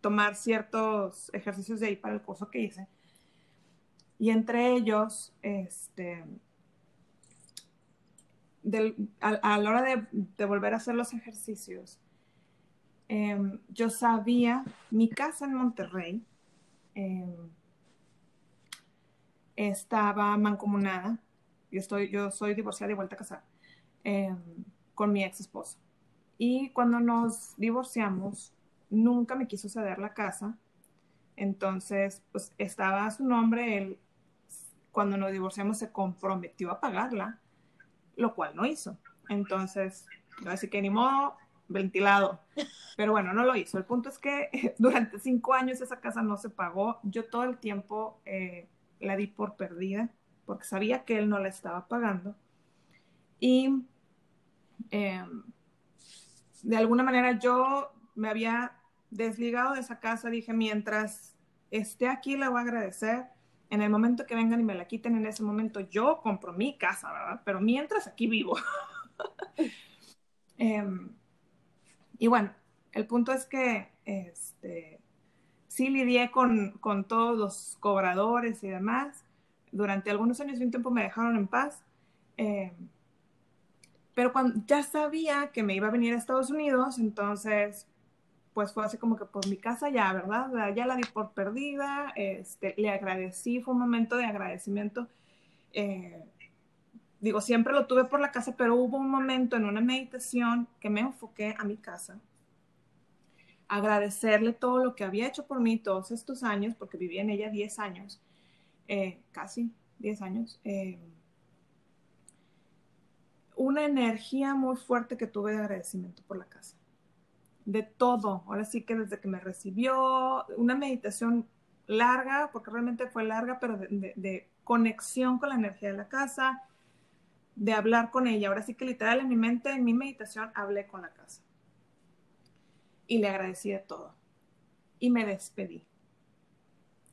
B: tomar ciertos ejercicios de ahí para el curso que hice. Y entre ellos, este, a, la hora de, volver a hacer los ejercicios, em, yo sabía, mi casa en Monterrey em, estaba mancomunada, yo, estoy, yo soy divorciada y vuelta a casar, em, con mi ex esposo. Y cuando nos divorciamos, nunca me quiso ceder la casa. Entonces, pues estaba a su nombre, él cuando nos divorciamos se comprometió a pagarla, lo cual no hizo. Entonces, así que ni modo, ventilado. Pero bueno, no lo hizo. El punto es que durante cinco años esa casa no se pagó. Yo todo el tiempo eh, la di por perdida porque sabía que él no la estaba pagando. Y em, de alguna manera yo me había desligado de esa casa. Dije, mientras esté aquí, la voy a agradecer en el momento que vengan y me la quiten, en ese momento yo compro mi casa, ¿verdad? Pero mientras aquí vivo. Em, y bueno, el punto es que este, sí lidié con, con, todos los cobradores y demás. Durante algunos años y un tiempo me dejaron en paz. Em, pero cuando ya sabía que me iba a venir a Estados Unidos, entonces pues fue así como que por mi casa ya, ¿verdad? Ya la di por perdida, este, le agradecí, fue un momento de agradecimiento. Eh, digo, siempre lo tuve por la casa, pero hubo un momento en una meditación que me enfoqué a mi casa, agradecerle todo lo que había hecho por mí todos estos años, porque viví en ella 10 años, eh, casi 10 años. Eh, una energía muy fuerte que tuve de agradecimiento por la casa de todo. Ahora sí que desde que me recibió, una meditación larga, porque realmente fue larga, pero de, conexión con la energía de la casa, de hablar con ella. Ahora sí que literal en mi mente, en mi meditación, hablé con la casa. Y le agradecí de todo. Y me despedí.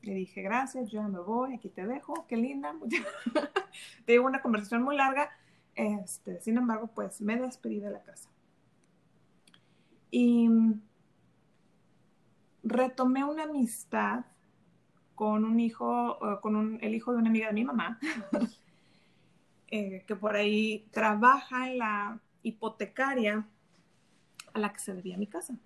B: Le dije, gracias, yo me voy, aquí te dejo, qué linda. Tuve una conversación muy larga. Este, sin embargo, pues me despedí de la casa. Y retomé una amistad con un hijo, con el hijo de una amiga de mi mamá, eh, que por ahí trabaja en la hipotecaria a la que se debía mi casa.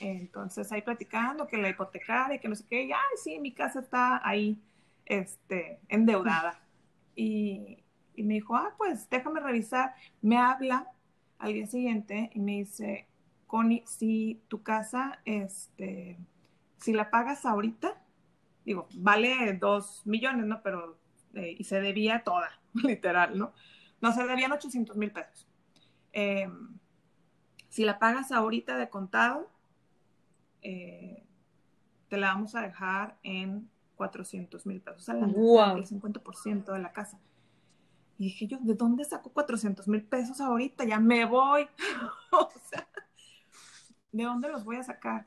B: Entonces ahí platicando que la hipotecaria, que no sé qué, y, ay, sí, mi casa está ahí, este, endeudada. Y, y me dijo, ah, pues déjame revisar. Me habla al día siguiente y me dice, Connie, si tu casa, este, si la pagas ahorita, digo, vale dos millones, ¿no? Pero, eh, y se debía toda, literal, ¿no? No, se debían 800 mil pesos. Em, si la pagas ahorita de contado, eh, te la vamos a dejar en 400 mil pesos, o sea, el 50% de la casa. Y dije yo, ¿de dónde saco 400 mil pesos ahorita? Ya me voy. o sea, ¿de dónde los voy a sacar?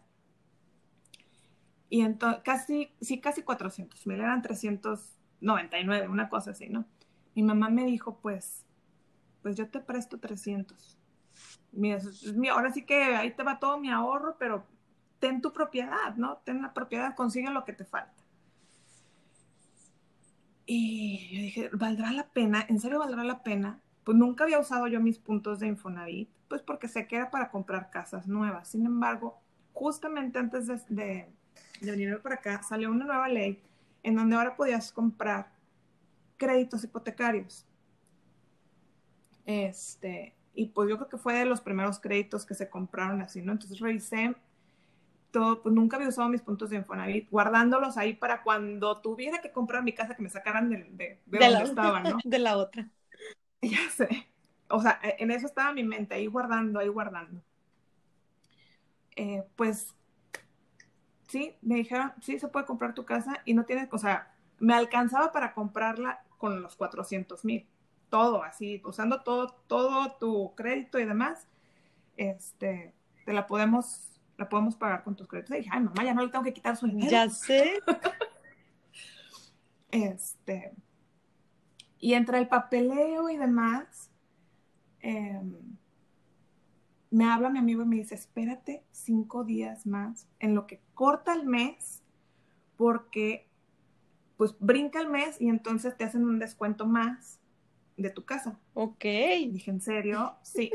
B: Y entonces, casi, sí, casi 400 mil, eran 399, una cosa así, ¿no? Mi mamá me dijo, pues, pues yo te presto 300. Mira, ahora sí que ahí te va todo mi ahorro, pero ten tu propiedad, ¿no? Ten la propiedad, consigue lo que te falta. Y yo dije, ¿valdrá la pena? ¿En serio valdrá la pena? Pues nunca había usado yo mis puntos de Infonavit, pues porque sé que era para comprar casas nuevas. Sin embargo, justamente antes de, de, de venir para acá, salió una nueva ley en donde ahora podías comprar créditos hipotecarios. Este, y pues yo creo que fue de los primeros créditos que se compraron así, ¿no? Entonces revisé todo, pues nunca había usado mis puntos de Infonavit, guardándolos ahí para cuando tuviera que comprar mi casa que me sacaran de, de, donde la, estaban, ¿no?
A: De la otra.
B: Ya sé. O sea, e, en eso estaba mi mente, ahí guardando, ahí guardando. Eh, pues sí, me dijeron, sí, se puede comprar tu casa y no tienes, o sea, me alcanzaba para comprarla con los 400 mil todo así, usando todo, todo tu crédito y demás, este, te la podemos, la podemos pagar con tus créditos. Y dije, ay, mamá, ya no le tengo que quitar su dinero.
A: Ya sé.
B: este, y entre el papeleo y demás, em, me habla mi amigo y me dice, espérate cinco días más en lo que corta el mes, porque pues brinca el mes y entonces te hacen un descuento más de tu casa.
A: Ok.
B: dije, ¿en serio? Sí.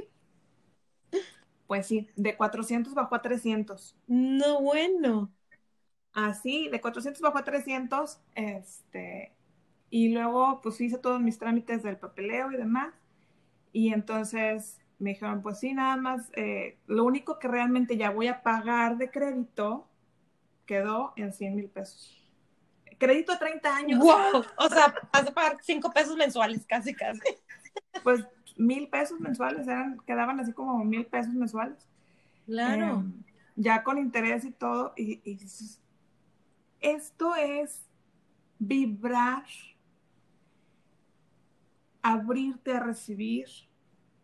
B: Pues sí, de 400 bajó a 300.
A: No, bueno.
B: Así, de 400 bajó a 300, este, y luego pues hice todos mis trámites del papeleo y demás, y entonces me dijeron, pues sí, nada más, eh, lo único que realmente ya voy a pagar de crédito quedó en 100 mil pesos crédito a 30 años.
A: ¡Wow! O sea, vas a pagar 5 pesos mensuales, casi, casi.
B: Pues mil pesos mensuales, eran, quedaban así como mil pesos mensuales.
A: Claro.
B: Em, ya con interés y todo. Y, y, esto es vibrar, abrirte a recibir,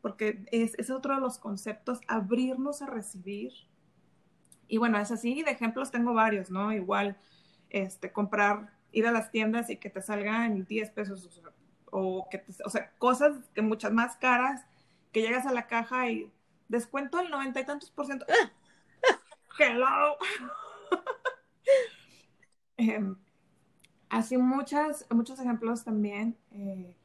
B: porque es, es otro de los conceptos, abrirnos a recibir. Y bueno, es así, de ejemplos tengo varios, ¿no? Igual este, comprar, ir a las tiendas y que te salgan 10 pesos o, que o sea, cosas que muchas más caras, que llegas a la caja y descuento el noventa y tantos por ciento. Hello. Em, así muchas, muchos ejemplos también. Eh,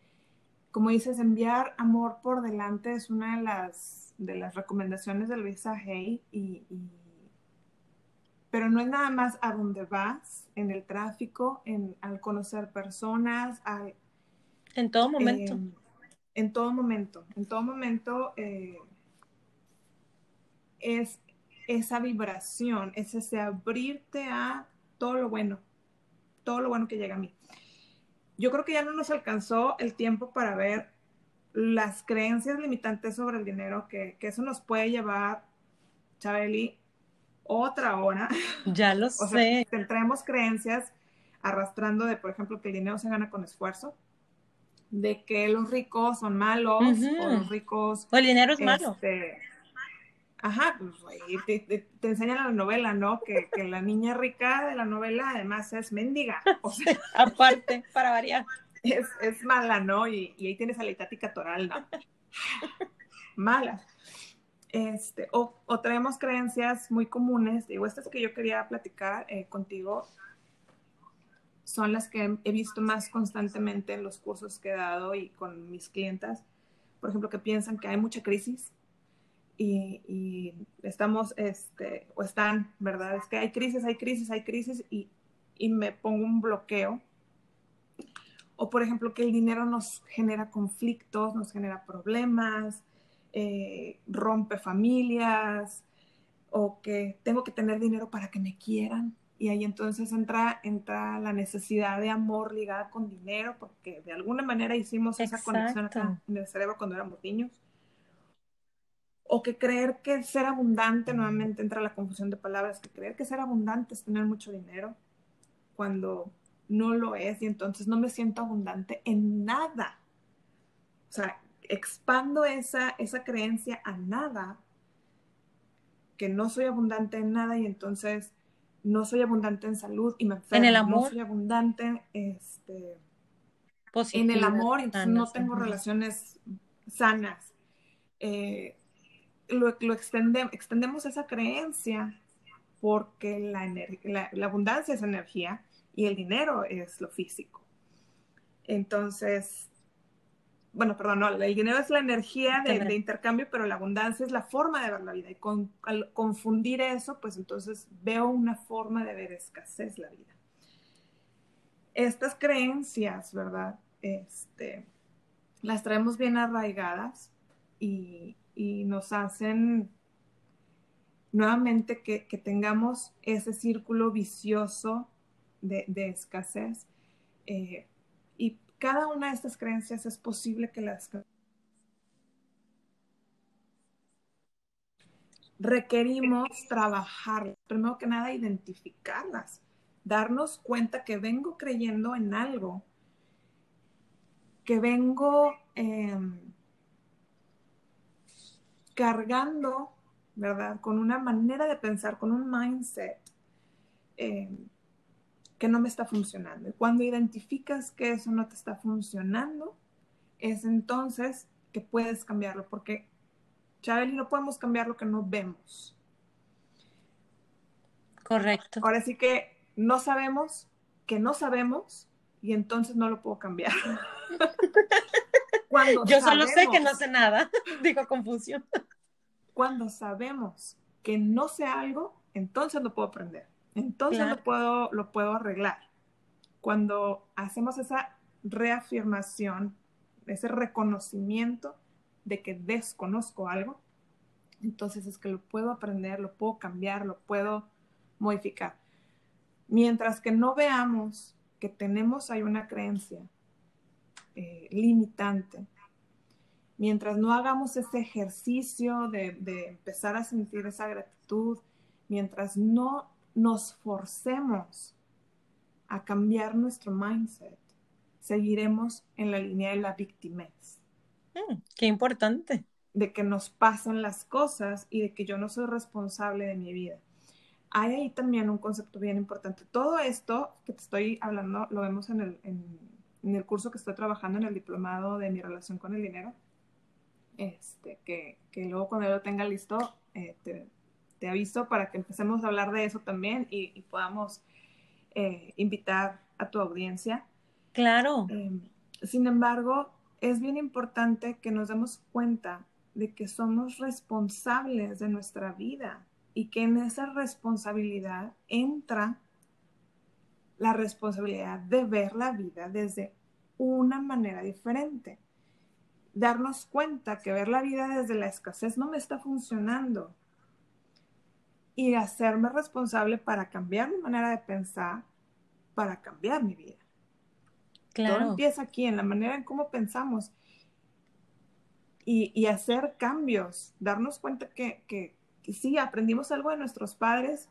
B: como dices, enviar amor por delante es una de las, de las recomendaciones de Luisa Hay y pero no es nada más a dónde vas, en el tráfico, en, al conocer personas,
A: en todo momento.
B: Em, en todo momento, en todo momento eh, es esa vibración, es ese abrirte a todo lo bueno, todo lo bueno que llega a mí. Yo creo que ya no nos alcanzó el tiempo para ver las creencias limitantes sobre el dinero, que, que eso nos puede llevar, Chabeli, otra hora.
A: Ya lo sé.
B: Sea, creencias arrastrando de, por ejemplo, que el dinero se gana con esfuerzo, de que los ricos son malos, o los ricos...
A: O el dinero es malo.
B: Ajá, pues te, te, enseñan la novela, ¿no? Que, que, la niña rica de la novela además es mendiga. O sea,
A: Aparte, para variar.
B: Es, es mala, ¿no? Y, y ahí tienes a la itática toral, ¿no? mala. Este, o, o, traemos creencias muy comunes, digo, estas que yo quería platicar eh, contigo son las que he visto más constantemente en los cursos que he dado y con mis clientas, por ejemplo, que piensan que hay mucha crisis y, y estamos, este, o están, ¿verdad? Es que hay crisis, hay crisis, hay crisis y, y me pongo un bloqueo. O, por ejemplo, que el dinero nos genera conflictos, nos genera problemas, eh, rompe familias o que tengo que tener dinero para que me quieran. Y ahí entonces entra, entra la necesidad de amor ligada con dinero, porque de alguna manera hicimos esa conexión acá en el cerebro cuando éramos niños. O que creer que ser abundante, nuevamente entra la confusión de palabras, que creer que ser abundante es tener mucho dinero, cuando no lo es, y entonces no me siento abundante en nada sea, expando esa, esa creencia a nada, que no soy abundante en nada y entonces no soy abundante en salud y me enfermo. En el amor. No soy abundante este, en el amor, entonces no tengo relaciones sanas. Eh, lo, extendemos esa creencia porque la, la, abundancia es energía y el dinero es lo físico. Entonces, bueno, perdón, no, el dinero es la energía de, intercambio, pero la abundancia es la forma de ver la vida. Y con, al confundir eso, pues entonces veo una forma de ver escasez la vida. Estas creencias, ¿verdad? Este, las traemos bien arraigadas y, nos hacen nuevamente que, tengamos ese círculo vicioso de, escasez. Eh, y cada una de estas creencias es posible que las requerimos trabajar, primero que nada identificarlas, darnos cuenta que vengo creyendo en algo, que vengo em, cargando, ¿verdad? Con una manera de pensar, con un mindset em, que no me está funcionando. Y cuando identificas que eso no te está funcionando, es entonces que puedes cambiarlo, porque, Chabeli, no podemos cambiar lo que no vemos.
A: Correcto.
B: Ahora sí que no sabemos que no sabemos y entonces no lo puedo cambiar.
A: Yo solo sé que no sé nada, digo confusión.
B: Cuando sabemos que no sé algo, entonces lo puedo aprender. Entonces lo, puedo, lo puedo arreglar. Cuando hacemos esa reafirmación, ese reconocimiento de que desconozco algo, entonces es que lo puedo aprender, lo puedo cambiar, lo puedo modificar. Mientras que no veamos que tenemos ahí una creencia eh, limitante, mientras no hagamos ese ejercicio de, de empezar a sentir esa gratitud, mientras no nos forcemos a cambiar nuestro mindset, seguiremos en la línea de la victimez.
A: Mm, qué importante.
B: De que nos pasan las cosas y de que yo no soy responsable de mi vida. Hay ahí también un concepto bien importante. Todo esto que te estoy hablando lo vemos en el, en, el curso que estoy trabajando en el diplomado de mi relación con el dinero. Este, que, que luego cuando lo tenga listo, eh, te, te aviso para que empecemos a hablar de eso también y, podamos eh, invitar a tu audiencia.
A: Claro.
B: Em, sin embargo, es bien importante que nos demos cuenta de que somos responsables de nuestra vida y que en esa responsabilidad entra la responsabilidad de ver la vida desde una manera diferente. Darnos cuenta que ver la vida desde la escasez no me está funcionando y hacerme responsable para cambiar mi manera de pensar, para cambiar mi vida. Claro. Todo empieza aquí, en la manera en cómo pensamos. Y, hacer cambios, darnos cuenta que, que, sí, aprendimos algo de nuestros padres,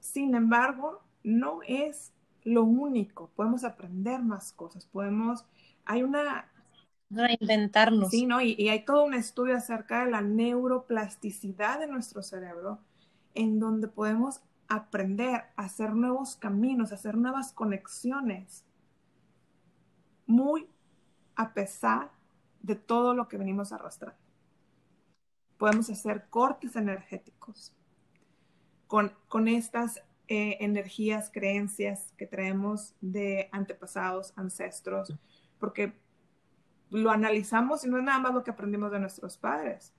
B: sin embargo, no es lo único, podemos aprender más cosas, podemos, hay una...
A: Reinventarnos.
B: Sí, ¿no? Y, y hay todo un estudio acerca de la neuroplasticidad de nuestro cerebro, en donde podemos aprender a hacer nuevos caminos, a hacer nuevas conexiones, muy a pesar de todo lo que venimos arrastrando. Podemos hacer cortes energéticos con, con estas eh, energías, creencias que traemos de antepasados, ancestros, porque lo analizamos y no es nada más lo que aprendimos de nuestros padres,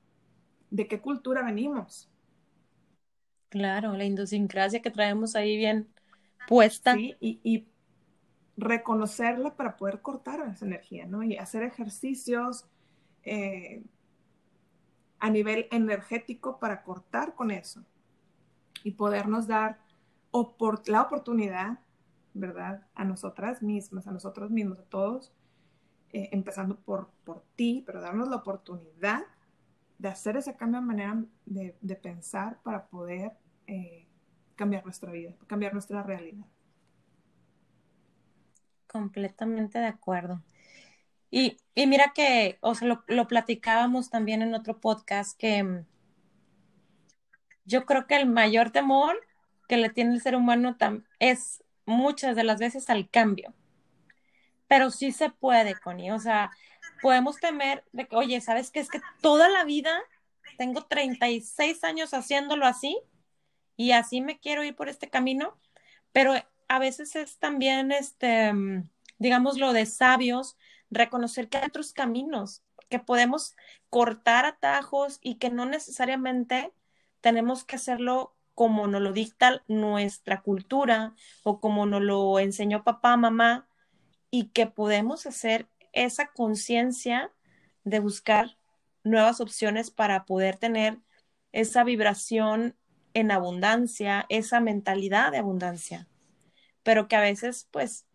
B: de qué cultura venimos,
A: Claro, la idiosincrasia que traemos ahí bien puesta.
B: Sí, y, reconocerla para poder cortar esa energía, ¿no? Y hacer ejercicios eh, a nivel energético para cortar con eso y podernos dar la oportunidad, ¿verdad? A nosotras mismas, a nosotros mismos, a todos, eh, empezando por, por ti, pero darnos la oportunidad de hacer ese cambio de manera de, de pensar para poder eh, cambiar nuestra vida, cambiar nuestra realidad.
A: Completamente de acuerdo. Y, y mira que, o sea, lo, lo, platicábamos también en otro podcast que mm, yo creo que el mayor temor que le tiene el ser humano es muchas de las veces al cambio. Pero sí se puede, Connie. O sea, podemos temer de que, oye, ¿sabes qué? Es que toda la vida tengo 36 años haciéndolo así y así me quiero ir por este camino, pero a veces es también, este, digamos, lo de sabios, reconocer que hay otros caminos, que podemos cortar atajos y que no necesariamente tenemos que hacerlo como nos lo dicta nuestra cultura o como nos lo enseñó papá, mamá, y que podemos hacer esa conciencia de buscar nuevas opciones para poder tener esa vibración en abundancia, esa mentalidad de abundancia, pero que a veces pues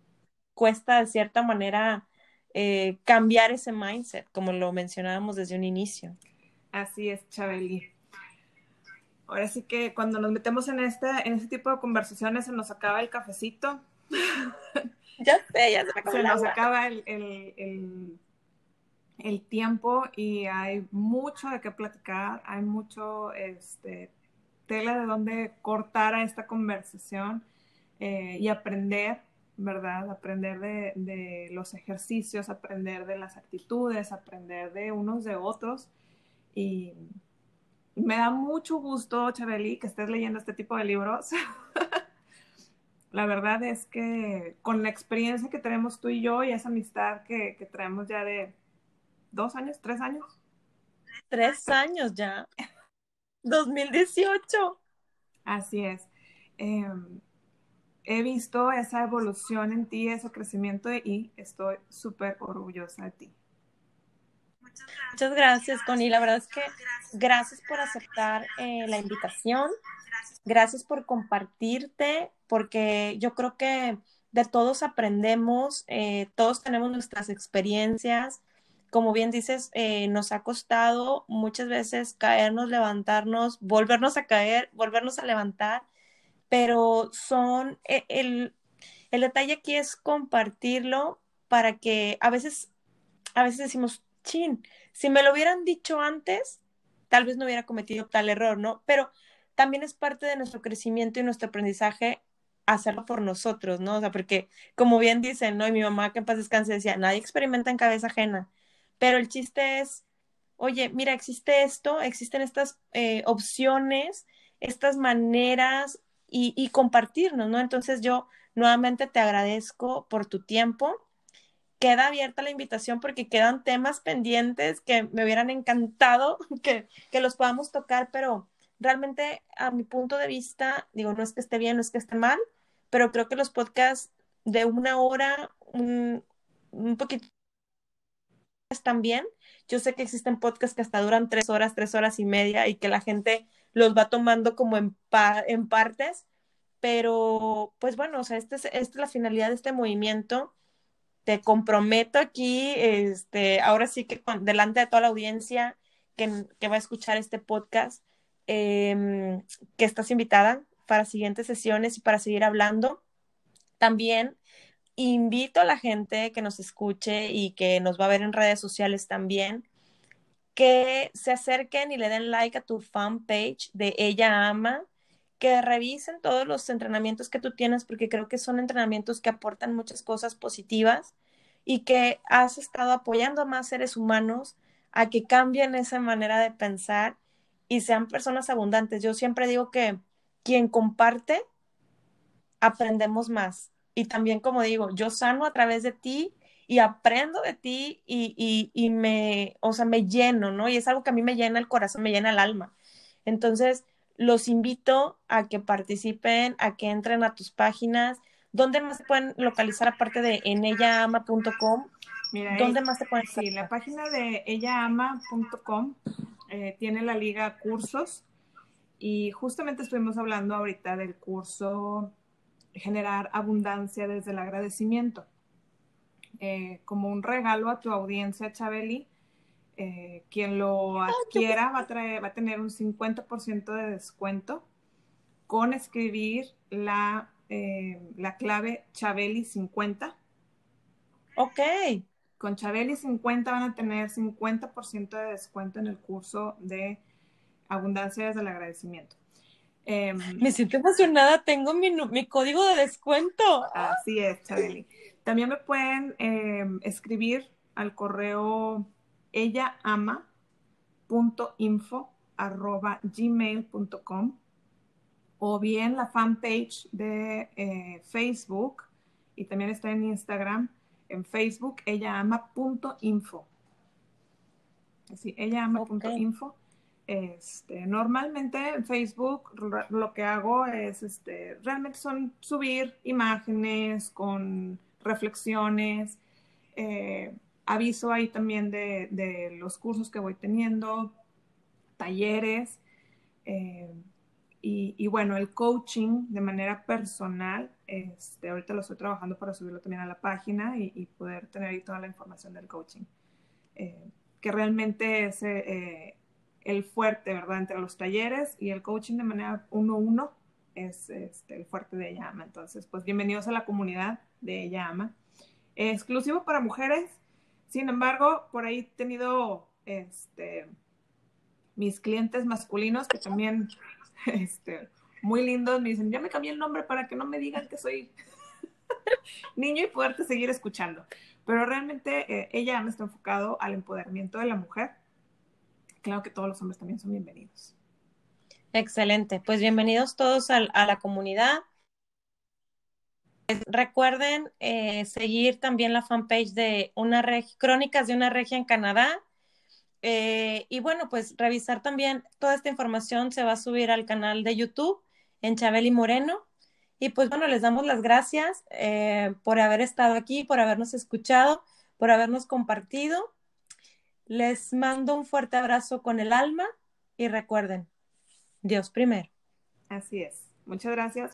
A: cuesta de cierta manera eh, cambiar ese mindset, como lo mencionábamos desde un inicio.
B: Así es, Chabeli. Ahora sí que cuando nos metemos en este, en este tipo de conversaciones se nos acaba el cafecito.
A: ya sé, ya se,
B: se nos acaba el, el, el, tiempo y hay mucho de qué platicar, hay mucho este, tela de dónde cortar a esta conversación eh, y aprender, ¿verdad? Aprender de, de los ejercicios, aprender de las actitudes, aprender de unos de otros y me da mucho gusto, Chabeli, que estés leyendo este tipo de libros. la verdad es que con la experiencia que tenemos tú y yo y esa amistad que, que traemos ya de dos años, tres años.
A: Tres años ya. 2018.
B: Así es. Em, he visto esa evolución en ti, ese crecimiento y estoy súper orgullosa de ti.
A: Muchas gracias, Connie. La verdad es que gracias por aceptar eh, la invitación. Gracias por compartirte, porque yo creo que de todos aprendemos, eh, todos tenemos nuestras experiencias. Como bien dices, eh, nos ha costado muchas veces caernos, levantarnos, volvernos a caer, volvernos a levantar, pero son, el, el detalle aquí es compartirlo para que a veces, a veces decimos, chin, si me lo hubieran dicho antes, tal vez no hubiera cometido tal error, ¿no? Pero también es parte de nuestro crecimiento y nuestro aprendizaje hacerlo por nosotros, ¿no? O sea, porque como bien dicen, ¿no? Y mi mamá que en paz descanse decía, nadie experimenta en cabeza ajena, pero el chiste es, oye, mira, existe esto, existen estas eh, opciones, estas maneras y, y compartirnos, ¿no? Entonces yo nuevamente te agradezco por tu tiempo queda abierta la invitación porque quedan temas pendientes que me hubieran encantado que, los podamos tocar, pero realmente a mi punto de vista, digo, no es que esté bien, no es que esté mal, pero creo que los podcasts de una hora, un, poquito están bien. Yo sé que existen podcasts que hasta duran tres horas, tres horas y media y que la gente los va tomando como en, en partes, pero pues bueno, o sea, esta es, esta es la finalidad de este movimiento te comprometo aquí, este, ahora sí que delante de toda la audiencia que, va a escuchar este podcast, em, que estás invitada para siguientes sesiones y para seguir hablando. También invito a la gente que nos escuche y que nos va a ver en redes sociales también, que se acerquen y le den like a tu fanpage de Ella Ama, que revisen todos los entrenamientos que tú tienes, porque creo que son entrenamientos que aportan muchas cosas positivas y que has estado apoyando a más seres humanos a que cambien esa manera de pensar y sean personas abundantes. Yo siempre digo que quien comparte, aprendemos más. Y también, como digo, yo sano a través de ti y aprendo de ti y, y, y me, o sea, me lleno, ¿no? Y es algo que a mí me llena el corazón, me llena el alma. Entonces, los invito a que participen, a que entren a tus páginas. ¿Dónde más se pueden localizar aparte de en ellaama.com? Mira, ¿dónde más se pueden
B: Sí, la página de ellaama.com eh, tiene la liga cursos y justamente estuvimos hablando ahorita del curso Generar Abundancia desde el Agradecimiento. Eh, como un regalo a tu audiencia, Chabeli, eh, quien lo adquiera va a, traer, va a tener un 50% de descuento con escribir la, eh, la clave Chabeli 50.
A: Ok.
B: con Chabeli 50 van a tener 50% de descuento en el curso de Abundancia desde el Agradecimiento.
A: Em, me siento emocionada, tengo mi, mi, código de descuento.
B: Así es, Chabeli. También me pueden em, escribir al correo ellaama.info arroba gmail.com o bien la fanpage de eh, Facebook y también está en Instagram, en Facebook, ella ama.info. Así, ella ama.info. Este, normalmente en Facebook lo que hago es, este, realmente son subir imágenes con reflexiones, eh, aviso ahí también de, de, los cursos que voy teniendo, talleres. Eh, y, bueno, el coaching de manera personal, este, ahorita lo estoy trabajando para subirlo también a la página y, poder tener ahí toda la información del coaching, eh, que realmente es eh, el fuerte, ¿verdad? Entre los talleres y el coaching de manera uno a uno es este, el fuerte de Ella Ama. Entonces, pues bienvenidos a la comunidad de Ella Ama. exclusivo para mujeres, sin embargo, por ahí he tenido este, mis clientes masculinos que también este, muy lindos, me dicen, ya me cambié el nombre para que no me digan que soy niño y poderte seguir escuchando. Pero realmente eh, ella me está enfocado al empoderamiento de la mujer. Claro que todos los hombres también son bienvenidos.
A: Excelente. Pues bienvenidos todos a, la comunidad. Recuerden eh, seguir también la fanpage de una Crónicas de una regia en Canadá eh, y bueno, pues revisar también toda esta información se va a subir al canal de YouTube en Chabeli Moreno. Y pues bueno, les damos las gracias eh, por haber estado aquí, por habernos escuchado, por habernos compartido. Les mando un fuerte abrazo con el alma y recuerden, Dios primero.
B: Así es. Muchas gracias.